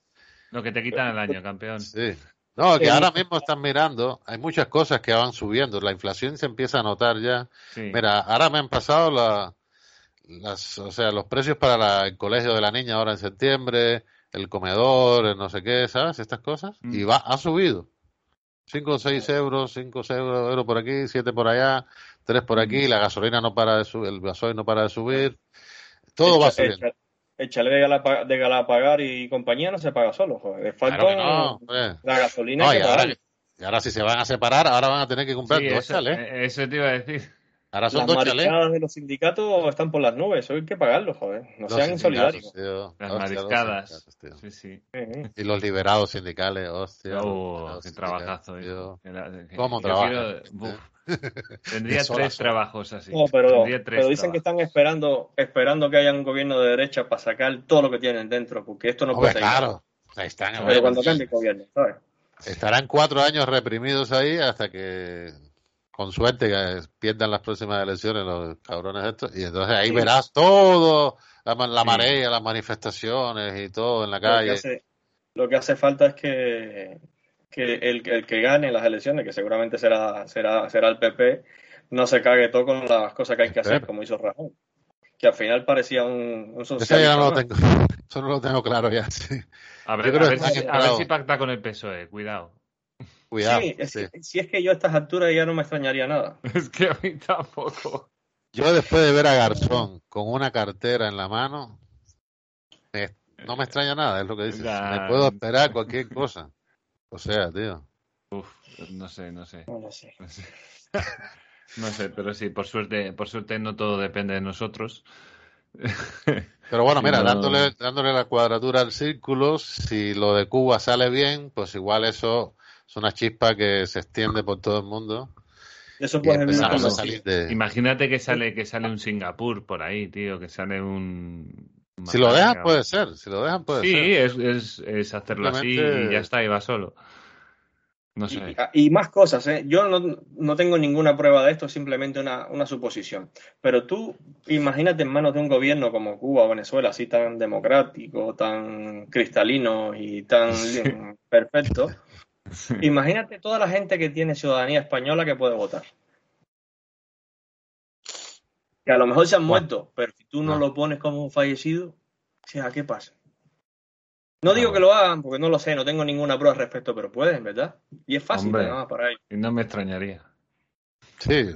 Lo que te quitan el año, campeón. Sí. No, que ahora mismo están mirando, hay muchas cosas que van subiendo, la inflación se empieza a notar ya. Mira, ahora me han pasado la, las, o sea, los precios para el colegio de la niña ahora en septiembre, el comedor, el no sé qué, ¿sabes? Estas cosas. Mm. Y va, ha subido. 5 o 6 euros, 5 o 6 euros por aquí, 7 por allá, 3 por aquí, mm. la gasolina no para de subir, el gasoil no para de subir. Todo va subiendo. El chalet de, Galapagar y compañía no se paga solo, joder. Falta no, la gasolina no, y, ahora, y ahora si se van a separar, ahora van a tener que comprar dos eso, eh, Eso te iba a decir. Ahora son las mariscadas de los sindicatos están por las nubes, hoy hay que pagarlos, joder. No sean insolidarios. las mariscadas. Sí, sí. Y los liberados sindicales, hostia. Oh, qué trabajazo. ¿Cómo trabajan? Tendría tres trabajos así. No, pero, pero dicen que están esperando esperando que haya un gobierno de derecha para sacar todo lo que tienen dentro, porque esto no puede ser. Claro, están. Pero cuando cambie el gobierno, ¿sabes? Estarán cuatro años reprimidos ahí hasta que con suerte que pierdan las próximas elecciones los cabrones estos y entonces ahí verás todo la, la marea las manifestaciones y todo en la calle. lo que hace, falta es que, que el, el, que gane las elecciones que seguramente será será será el PP no se cague todo con las cosas que hay que hacer como hizo Rajoy que al final parecía un, un Eso ya no lo tengo, eso no lo tengo claro ya. A, ver, a, ver si, a ver si pacta con el PSOE, cuidado. Cuidado. Sí, si es que yo a estas alturas ya no me extrañaría nada. Es que a mí tampoco. Yo después de ver a Garzón con una cartera en la mano, no me extraña nada, es lo que dices. Me puedo esperar cualquier cosa. O sea, tío. Uf, no sé, no sé. No sé. No sé. pero sí, por suerte, por suerte no todo depende de nosotros. Pero bueno, mira, dándole, dándole la cuadratura al círculo, si lo de Cuba sale bien, pues igual eso es una chispa que se extiende por todo el mundo. Eso puede Imagínate que sale, que sale un Singapur por ahí, tío, que sale un. Si lo dejan, puede ser. Si lo dejan, puede ser. Sí, es, es, hacerlo así y ya está, y va solo. No sé. Y, más cosas, ¿eh? Yo no, no, tengo ninguna prueba de esto, simplemente una, una, suposición. Pero tú imagínate en manos de un gobierno como Cuba o Venezuela, así tan democrático, tan cristalino y tan perfecto. Imagínate toda la gente que tiene ciudadanía española que puede votar. Que a lo mejor se han muerto, pero si tú no, lo pones como fallecido, o sea, ¿qué pasa? No digo que lo hagan porque no lo sé, no tengo ninguna prueba al respecto, pero pueden, ¿verdad? Y es fácil, ¿no? Para ahí. Y no me extrañaría. Sí,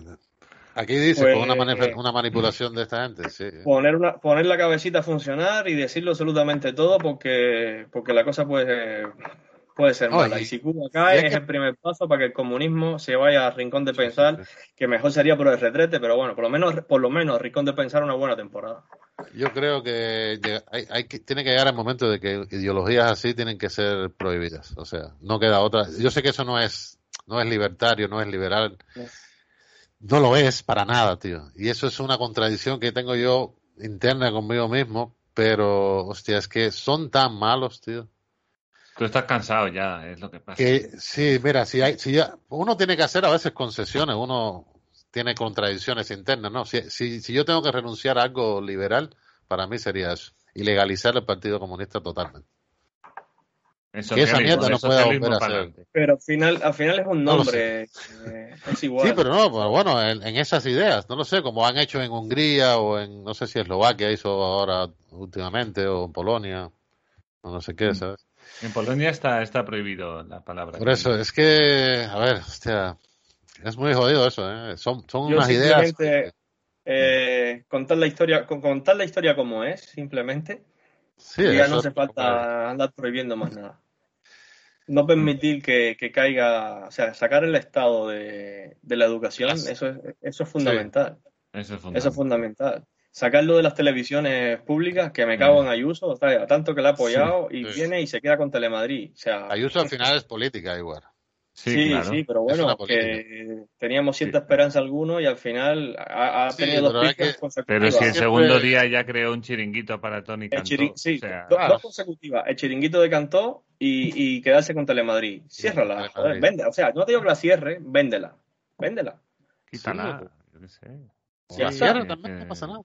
aquí dice pues, una, manipulación de esta gente. Sí. Poner, una, poner la cabecita a funcionar y decirlo absolutamente todo porque, porque la cosa puede, puede ser mala. Y, si Cuba cae, es, el primer paso para que el comunismo se vaya al rincón de pensar, que mejor sería por el retrete, pero bueno, por lo menos, por lo menos, rincón de pensar una buena temporada. Yo creo que hay, tiene que llegar el momento de que ideologías así tienen que ser prohibidas. O sea, no queda otra. Yo sé que eso no es, no es libertario, no es liberal. No lo es para nada, tío. Y eso es una contradicción que tengo yo interna conmigo mismo. Pero, hostia, es que son tan malos, tío. Tú estás cansado ya, es lo que pasa. sí, mira, si hay, si ya, uno tiene que hacer a veces concesiones, uno tiene contradicciones internas, ¿no? Si, si, yo tengo que renunciar a algo liberal, para mí sería eso. Y legalizar el Partido Comunista totalmente. que esa mierda no pueda volver a hacer. Pero al final, al final es un nombre. Eh, es igual. Sí, pero no, bueno, en, esas ideas, no lo sé, como han hecho en Hungría o en, no sé si Eslovaquia hizo ahora últimamente, o en Polonia, o no sé qué, mm. ¿sabes? En Polonia está, está prohibido la palabra. Por eso, es que, a ver, hostia, es muy jodido eso, ¿eh? Son, son unas ideas. Eh, contar la historia, contar la historia como es, simplemente. Sí, ya no hace falta andar prohibiendo más nada. No permitir que, caiga, o sea, sacar el estado de, la educación, eso es, eso es fundamental. Eso es fundamental. Eso es fundamental. Sacarlo de las televisiones públicas, que me cago en Ayuso, o sea, tanto que le ha apoyado y viene y se queda con Telemadrid. O sea, Ayuso al final es política igual. Sí, sí, pero bueno, que teníamos cierta esperanza alguno y al final ha, tenido dos piques Pero si el segundo día ya creó un chiringuito para Tony Cantó. Sí, dos, consecutivas. El chiringuito de Cantó y, y quedarse con Telemadrid. Ciérrala, joder, vende. O sea, no te digo que la cierre, véndela. Véndela. Quítala, yo qué sé. Si la cierra también no pasa nada.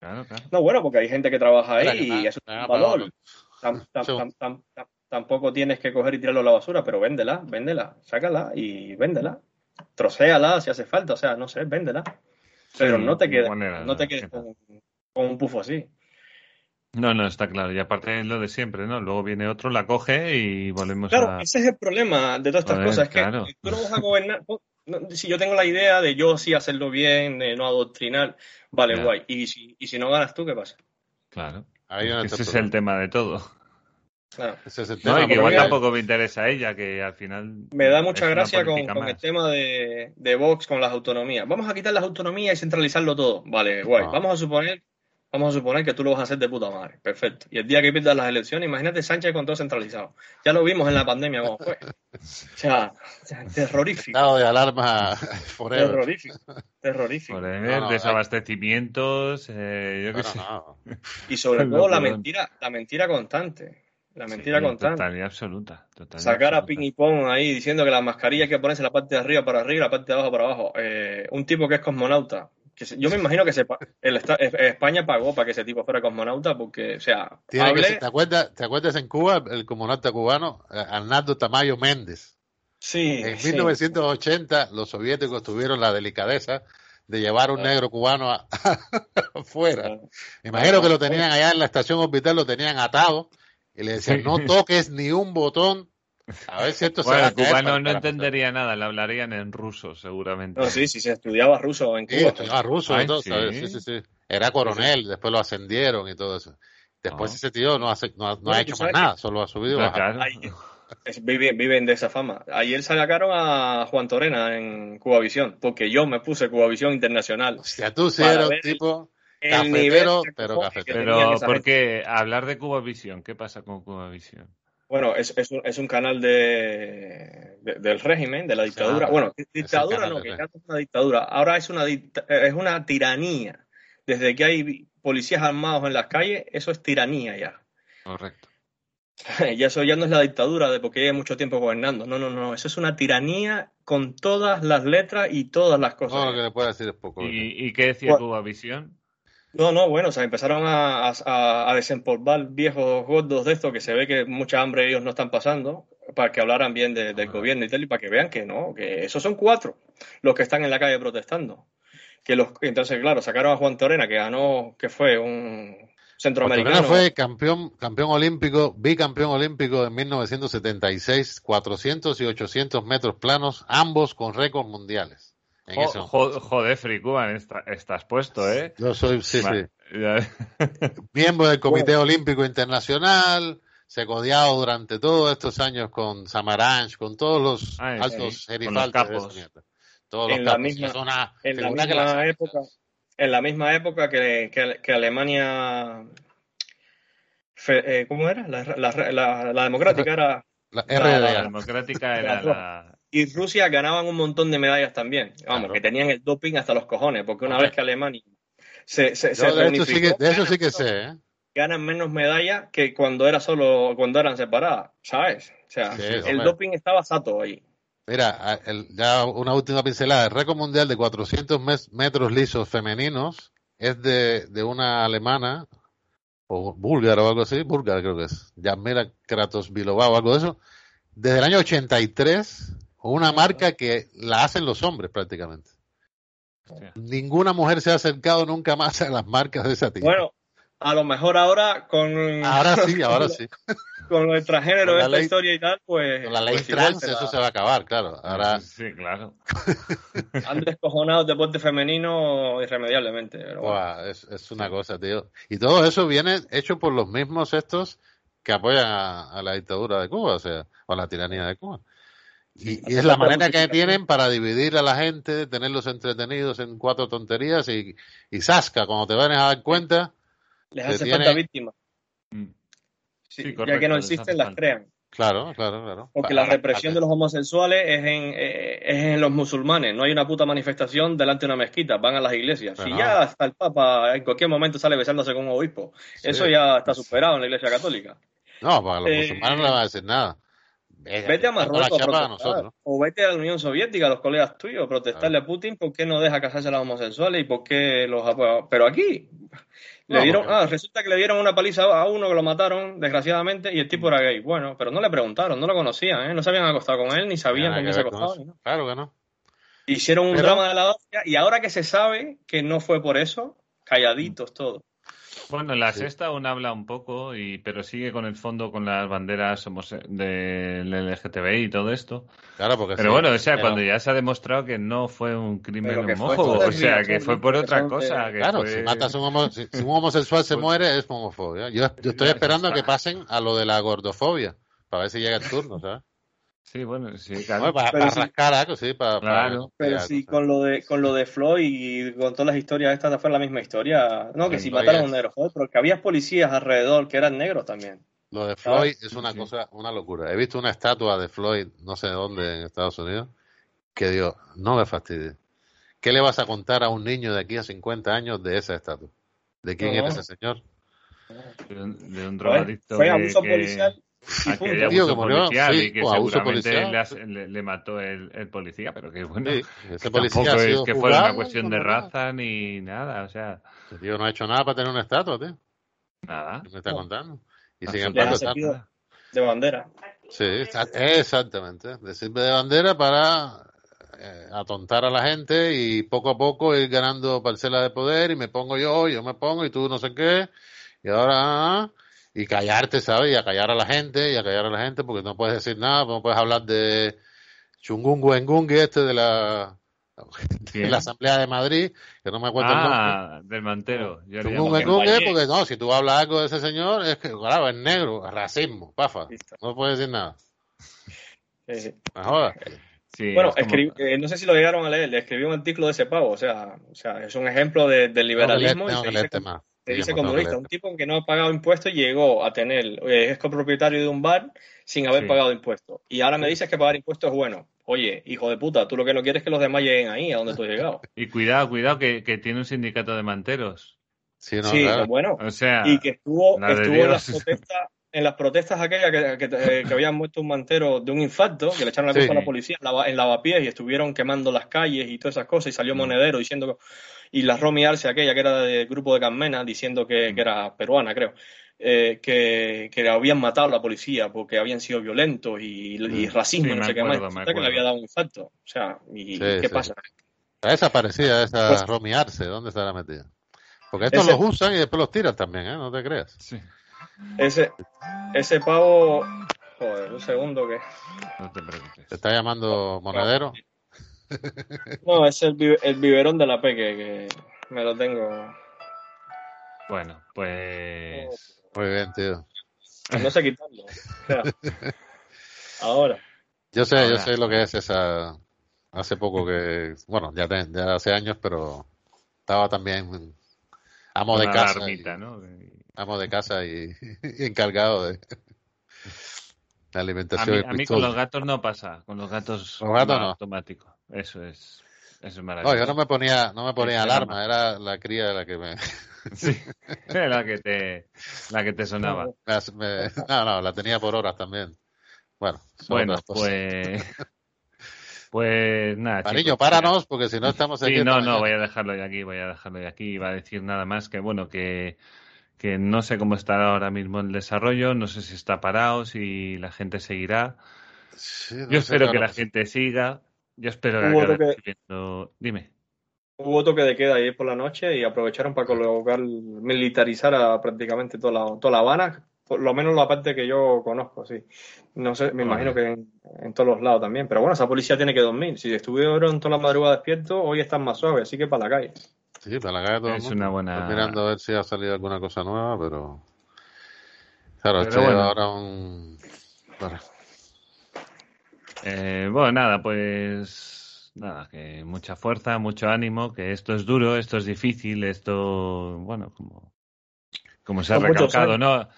Claro, claro. No, bueno, porque hay gente que trabaja ahí y eso es un valor tampoco tienes que coger y tirarlo a la basura, pero véndela, véndela, sácala y véndela. Trocéala si hace falta, o sea, no sé, véndela. Pero no te quedes, no te quedes con, un pufo así. No, no, está claro. Y aparte es lo de siempre, ¿no? Luego viene otro, la coge y volvemos a... Claro, ese es el problema de todas estas cosas. Es que tú no vas a gobernar... si yo tengo la idea de yo sí hacerlo bien, de no adoctrinar, vale, guay. Y si, y si no ganas tú, ¿qué pasa? Claro. ese es el tema de todo. Claro. no, y que igual tampoco me interesa ella, que al final. Me da mucha gracia con, el tema de, de, Vox con las autonomías. Vamos a quitar las autonomías y centralizarlo todo. Vale, guay. Ah. Vamos a suponer Vamos a suponer que tú lo vas a hacer de puta madre. Perfecto. Y el día que pierdas las elecciones, imagínate Sánchez con todo centralizado. Ya lo vimos en la pandemia cómo fue. O sea, terrorífico. Estado de alarma Terrorífico. Terrorífico. desabastecimientos, eh, yo qué sé. Y sobre todo la mentira, la mentira constante. La mentira constante. Totalidad absoluta. Sacar a ping y pong ahí diciendo que las mascarillas hay que ponerse la parte de arriba para arriba y la parte de abajo para abajo. Eh, un tipo que es cosmonauta. Que yo me imagino que el, España pagó para que ese tipo fuera cosmonauta porque, o sea. ¿te, acuerdas, ¿Te acuerdas en Cuba el cosmonauta cubano, eh, Arnaldo Tamayo Méndez? Sí. En 1980 los soviéticos tuvieron la delicadeza de llevar un negro cubano afuera. Me imagino que lo tenían allá en la estación orbital, lo tenían atado y le decían, no toques ni un botón. A ver si esto bueno, el cubano no entendería nada, le hablarían en ruso, seguramente. No, sí, sí, se estudiaba ruso en Cuba. Sí, estudiaba ruso y todo, Sí, sí, sí. Era coronel, después lo ascendieron y todo eso. Después ese tío no, hace, no, ha hecho más nada, solo ha subido viven, viven de esa fama. Ayer sacaron a Juan Torena en Cubavisión, porque yo me puse Cubavisión Internacional. O sea, tú sí eres un tipo cafetero, pero cafetero. Pero, ¿por qué hablar de Cubavisión? ¿Qué pasa con Cubavisión? Bueno, es, es, un, es un canal de, del régimen, de la dictadura. bueno, dictadura no, que ya es una dictadura. Ahora es una, es una tiranía. Desde que hay policías armados en las calles, eso es tiranía ya. Correcto. ya eso ya no es la dictadura de porque lleva mucho tiempo gobernando. No, no, no. Eso es una tiranía con todas las letras y todas las cosas. No, lo que le puedo decir es poco. ¿Y, qué decía Cuba Visión? No, no, bueno, o sea, empezaron a, a, desempolvar viejos gordos de esto que se ve que mucha hambre ellos no están pasando para que hablaran bien del gobierno y tal y para que vean que no, que esos son cuatro los que están en la calle protestando. Que los, entonces, claro, sacaron a Juan Torena, que ganó, que fue un centroamericano. Torena fue campeón, campeón olímpico, bicampeón olímpico en 1976, 400 y 800 metros planos, ambos con récords mundiales joder, Free estás puesto, ¿eh? Yo soy, sí, sí. Miembro del Comité Olímpico Internacional, secodiado durante todos estos años con Samaranch, con todos los altos sí, gerifaltes Todos en la misma, en la misma época, en la misma época que, que, Alemania, eh, ¿cómo era? La, la, la, democrática era la, la democrática era la, y Rusia ganaban un montón de medallas también. Vamos, que tenían el doping hasta los cojones, porque una vez que Alemania se, se, de, eso sí que, sé, ¿eh? Ganan menos medallas que cuando era solo, cuando eran separadas, ¿sabes? O sea, el doping estaba sato ahí. Mira, ya una última pincelada. El récord mundial de 400 metros lisos femeninos es de, de una alemana, o búlgara o algo así, búlgara creo que es, Yamila Kratos Bilobao o algo de eso, desde el año 83 una marca que la hacen los hombres prácticamente. Ninguna mujer se ha acercado nunca más a las marcas de esa tipo. Bueno, a lo mejor ahora con. Ahora sí, ahora sí. con el transgénero de esta historia y tal, pues. Con la ley pues trans, eso se va a acabar, claro. Ahora... Sí, claro. Han descojonado el deporte femenino irremediablemente. es, es, una cosa, tío. Y todo eso viene hecho por los mismos estos que apoyan a, la dictadura de Cuba, o sea, o a la tiranía de Cuba. Y, es la manera que tienen para dividir a la gente, tenerlos entretenidos en cuatro tonterías y, y zasca, cuando te van a dar cuenta. Les hace falta víctimas. Mm. ya que no existen, las crean. Claro, claro, claro. Porque la represión de los homosexuales es en, eh, es en los musulmanes. No hay una puta manifestación delante de una mezquita. Van a las iglesias. Si ya hasta el Papa en cualquier momento sale besándose con un obispo. Eso ya está superado en la iglesia católica. No, para los musulmanes no le va a decir nada vete a Marruecos a o vete a la Unión Soviética, a los colegas tuyos, a protestarle a Putin por qué no deja casarse a las homosexuales y por qué los apoya. Pero aquí le dieron, ah, resulta que le dieron una paliza a uno que lo mataron, desgraciadamente, y el tipo era gay. Bueno, pero no le preguntaron, no lo conocían, ¿eh? no se habían acostado con él, ni sabían con quién se acostaba. Claro que no. Hicieron un drama de la hostia, y ahora que se sabe que no fue por eso, calladitos todos. Bueno, en la sexta aún habla un poco, y, pero sigue con el fondo con las banderas del LGTBI y todo esto. Claro, porque pero bueno, o sea, cuando ya se ha demostrado que no fue un crimen homófobo, o sea, que fue por otra cosa. claro, si matas un, homosexual se pues muere, es homofobia. Yo, yo estoy esperando a que pasen a lo de la gordofobia, para ver si llega el turno, ¿sabes? Sí, bueno, sí, claro. para, rascar algo, sí, para, claro. pero sí, con lo de con lo de Floyd y con todas las historias estas fue la misma historia. No, que si mataron a un negro, joder, pero que había policías alrededor que eran negros también. Lo de Floyd es una cosa, una locura. He visto una estatua de Floyd, no sé dónde, en Estados Unidos, que digo, no me fastidie. ¿Qué le vas a contar a un niño de aquí a 50 años de esa estatua? ¿De quién era ese señor? De un, de un drogadicto. Fue abuso policial Aquel abuso policial y que seguramente le, le, mató el, el, policía, pero que bueno, ese policía tampoco es que fuera una cuestión de raza ni nada, o sea. Ese tío no ha hecho nada para tener una estatua, tío. Nada. Me está contando. Y sigue embargo está. De bandera. Sí, exactamente. De sirve de bandera para eh, atontar a la gente y poco a poco ir ganando parcelas de poder y me pongo yo, yo me pongo y tú no sé qué. Y ahora y callarte, ¿sabes? Y a callar a la gente, y a callar a la gente, porque no puedes decir nada, no puedes hablar de Chungungu Engungi, este de la en la Asamblea de Madrid, que no me acuerdo ah, el nombre. Ah, del mantero. Yo porque no, si tú hablas algo de ese señor, es que, claro, es negro, racismo, pafa. No puedes decir nada. Sí. bueno, eh, no sé si lo llegaron a leer, le escribió un artículo de ese pavo, o sea, o sea es un ejemplo de, del liberalismo. y se dice, comunista, un tipo que no ha pagado impuestos llegó a tener, eh, es copropietario de un bar sin haber pagado impuestos. Y ahora me dices que pagar impuestos es bueno. Oye, hijo de puta, tú lo que no quieres es que los demás lleguen ahí, a donde tú has llegado. Y cuidado, cuidado, que, tiene un sindicato de manteros. Sí, bueno. O sea, y que estuvo, estuvo en las protestas en las protestas aquellas que, eh, que, habían muerto un mantero de un infarto, que le echaron la culpa a la policía en, lavapiés y estuvieron quemando las calles y todas esas cosas, y salió mm. Monedero diciendo, y la Romy Arce, aquella que era del grupo de Carmena, diciendo que, que era peruana, creo, eh, que, que habían matado a la policía porque habían sido violentos y, y mm. racismo, no sé qué más, que le había dado un infarto. O sea, ¿y qué pasa? Está desaparecida esa pues, Romy Arce, ¿dónde está la metida? Porque estos los usan y después los tiran también, ¿eh? No te creas. Sí. Ese, ese pavo. Joder, un segundo que. No te preocupes. ¿Te está llamando Monedero? No, es el, el biberón de la peque que me lo tengo. Bueno, pues. Muy bien, tío. No sé quitarlo. ahora. Yo sé, yo sé lo que es esa. Hace poco que. Bueno, ya, ya hace años, pero estaba también amo de casa. ¿no? amo de casa y, encargado de la alimentación. A mí, con los gatos no pasa, con los gatos, no. automático. Eso es, eso es maravilloso. No, yo no me ponía, no me ponía alarma, era la cría la que me. sí, la que te, la que te sonaba. no, no, la tenía por horas también. Bueno, bueno pues. Pues nada. Cariño, páranos, porque si no estamos aquí. Sí, no, no, voy a dejarlo de aquí, voy a dejarlo de aquí. Iba a decir nada más que, bueno, que que no sé cómo estará ahora mismo el desarrollo, no sé si está parado, si la gente seguirá. Yo espero que la gente siga. Yo espero que, Dime. Hubo toque de queda ayer por la noche y aprovecharon para colocar, militarizar a prácticamente toda la, toda la Habana, por lo menos la parte que yo conozco, sí. No sé, me imagino que en, todos los lados también. Pero bueno, esa policía tiene que dormir. Si estuvieron toda la madrugada despiertos, hoy están más suaves, así que para la calle. Sí, para la calle Es una buena. Estoy mirando a ver si ha salido alguna cosa nueva, pero. Claro, esto bueno. ahora un. Eh, bueno, nada, pues. Nada, que mucha fuerza, mucho ánimo, que esto es duro, esto es difícil, esto. Bueno, como. Como se ha recalcado, ¿no?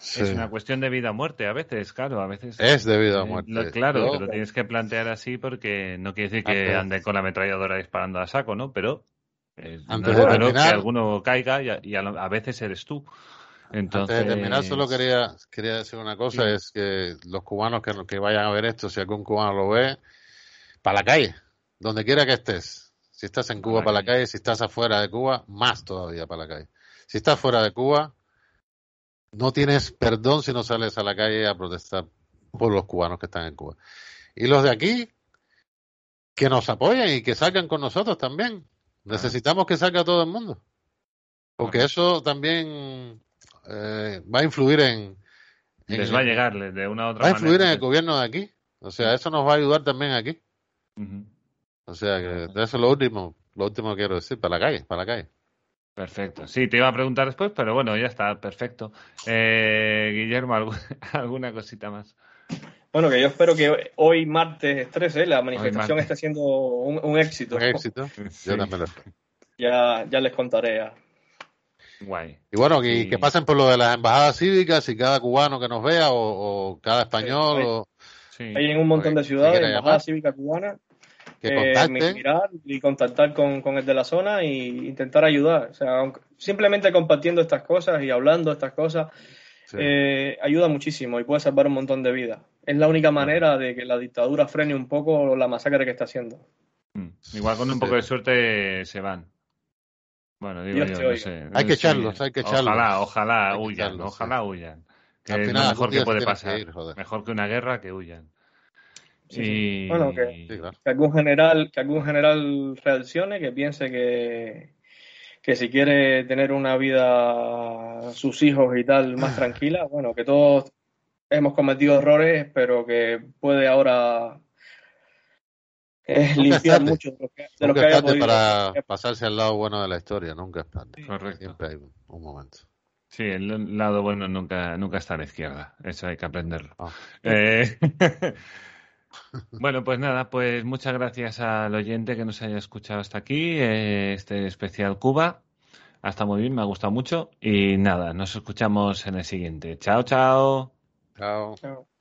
Es una cuestión de vida o muerte a veces, claro, a veces. Es de vida o muerte. claro, pero tienes que plantear así porque no quiere decir que ande con la ametralladora disparando a saco, ¿no? Pero antes de terminar, que alguno caiga y, a, veces eres tú. Entonces, antes de terminar, solo quería, quería decir una cosa, es que los cubanos que, que vayan a ver esto, si algún cubano lo ve, para la calle, donde quiera que estés. Si estás en Cuba, para la calle, si estás afuera de Cuba, más todavía para la calle. Si estás fuera de Cuba, no tienes perdón si no sales a la calle a protestar por los cubanos que están en Cuba. Y los de aquí, que nos apoyen y que salgan con nosotros también. Necesitamos que salga todo el mundo. Porque eso también eh, va a influir en, Les va a llegar de una u otra manera. Va a influir en el gobierno de aquí. O sea, eso nos va a ayudar también aquí. O sea, que eso es lo último, lo último que quiero decir, para la calle, para la calle. Perfecto. Sí, te iba a preguntar después, pero bueno, ya está, perfecto. Eh, Guillermo, ¿alguna cosita más? Bueno, que yo espero que hoy, martes 13, la manifestación esté siendo un, éxito. Un éxito. Yo también lo Ya, ya les contaré. Guay. Y bueno, que, que, pasen por lo de las embajadas cívicas y cada cubano que nos vea o, cada español. hay, o, hay en un montón de ciudades embajadas cívicas cubanas. Que eh, mirar y contactar con, con, el de la zona e intentar ayudar. O sea, simplemente compartiendo estas cosas y hablando estas cosas eh, ayuda muchísimo y puede salvar un montón de vidas. Es la única manera de que la dictadura frene un poco la masacre que está haciendo. Mm. Igual con un poco de suerte se van. Bueno, digo yo, no sé. Hay que echarlos, hay que echarlos. Ojalá, ojalá huyan, ojalá huyan. es lo mejor que puede pasar. mejor que una guerra, que huyan. Sí, Bueno, que, que, algún general, que algún general reaccione, que piense que, que si quiere tener una vida, sus hijos y tal, más tranquila, bueno, que todos hemos cometido errores, pero que puede ahora es limpiar mucho de lo que, es tarde para pasarse al lado bueno de la historia, nunca es tarde. Correcto. Siempre hay un momento. Sí, el lado bueno nunca, nunca está a la izquierda. Eso hay que aprenderlo. Ah. Eh, bueno, pues nada, pues muchas gracias al oyente que nos haya escuchado hasta aquí, eh, este especial Cuba. Hasta muy bien, me ha gustado mucho. Y nada, nos escuchamos en el siguiente. Chao, chao. Chao. chao.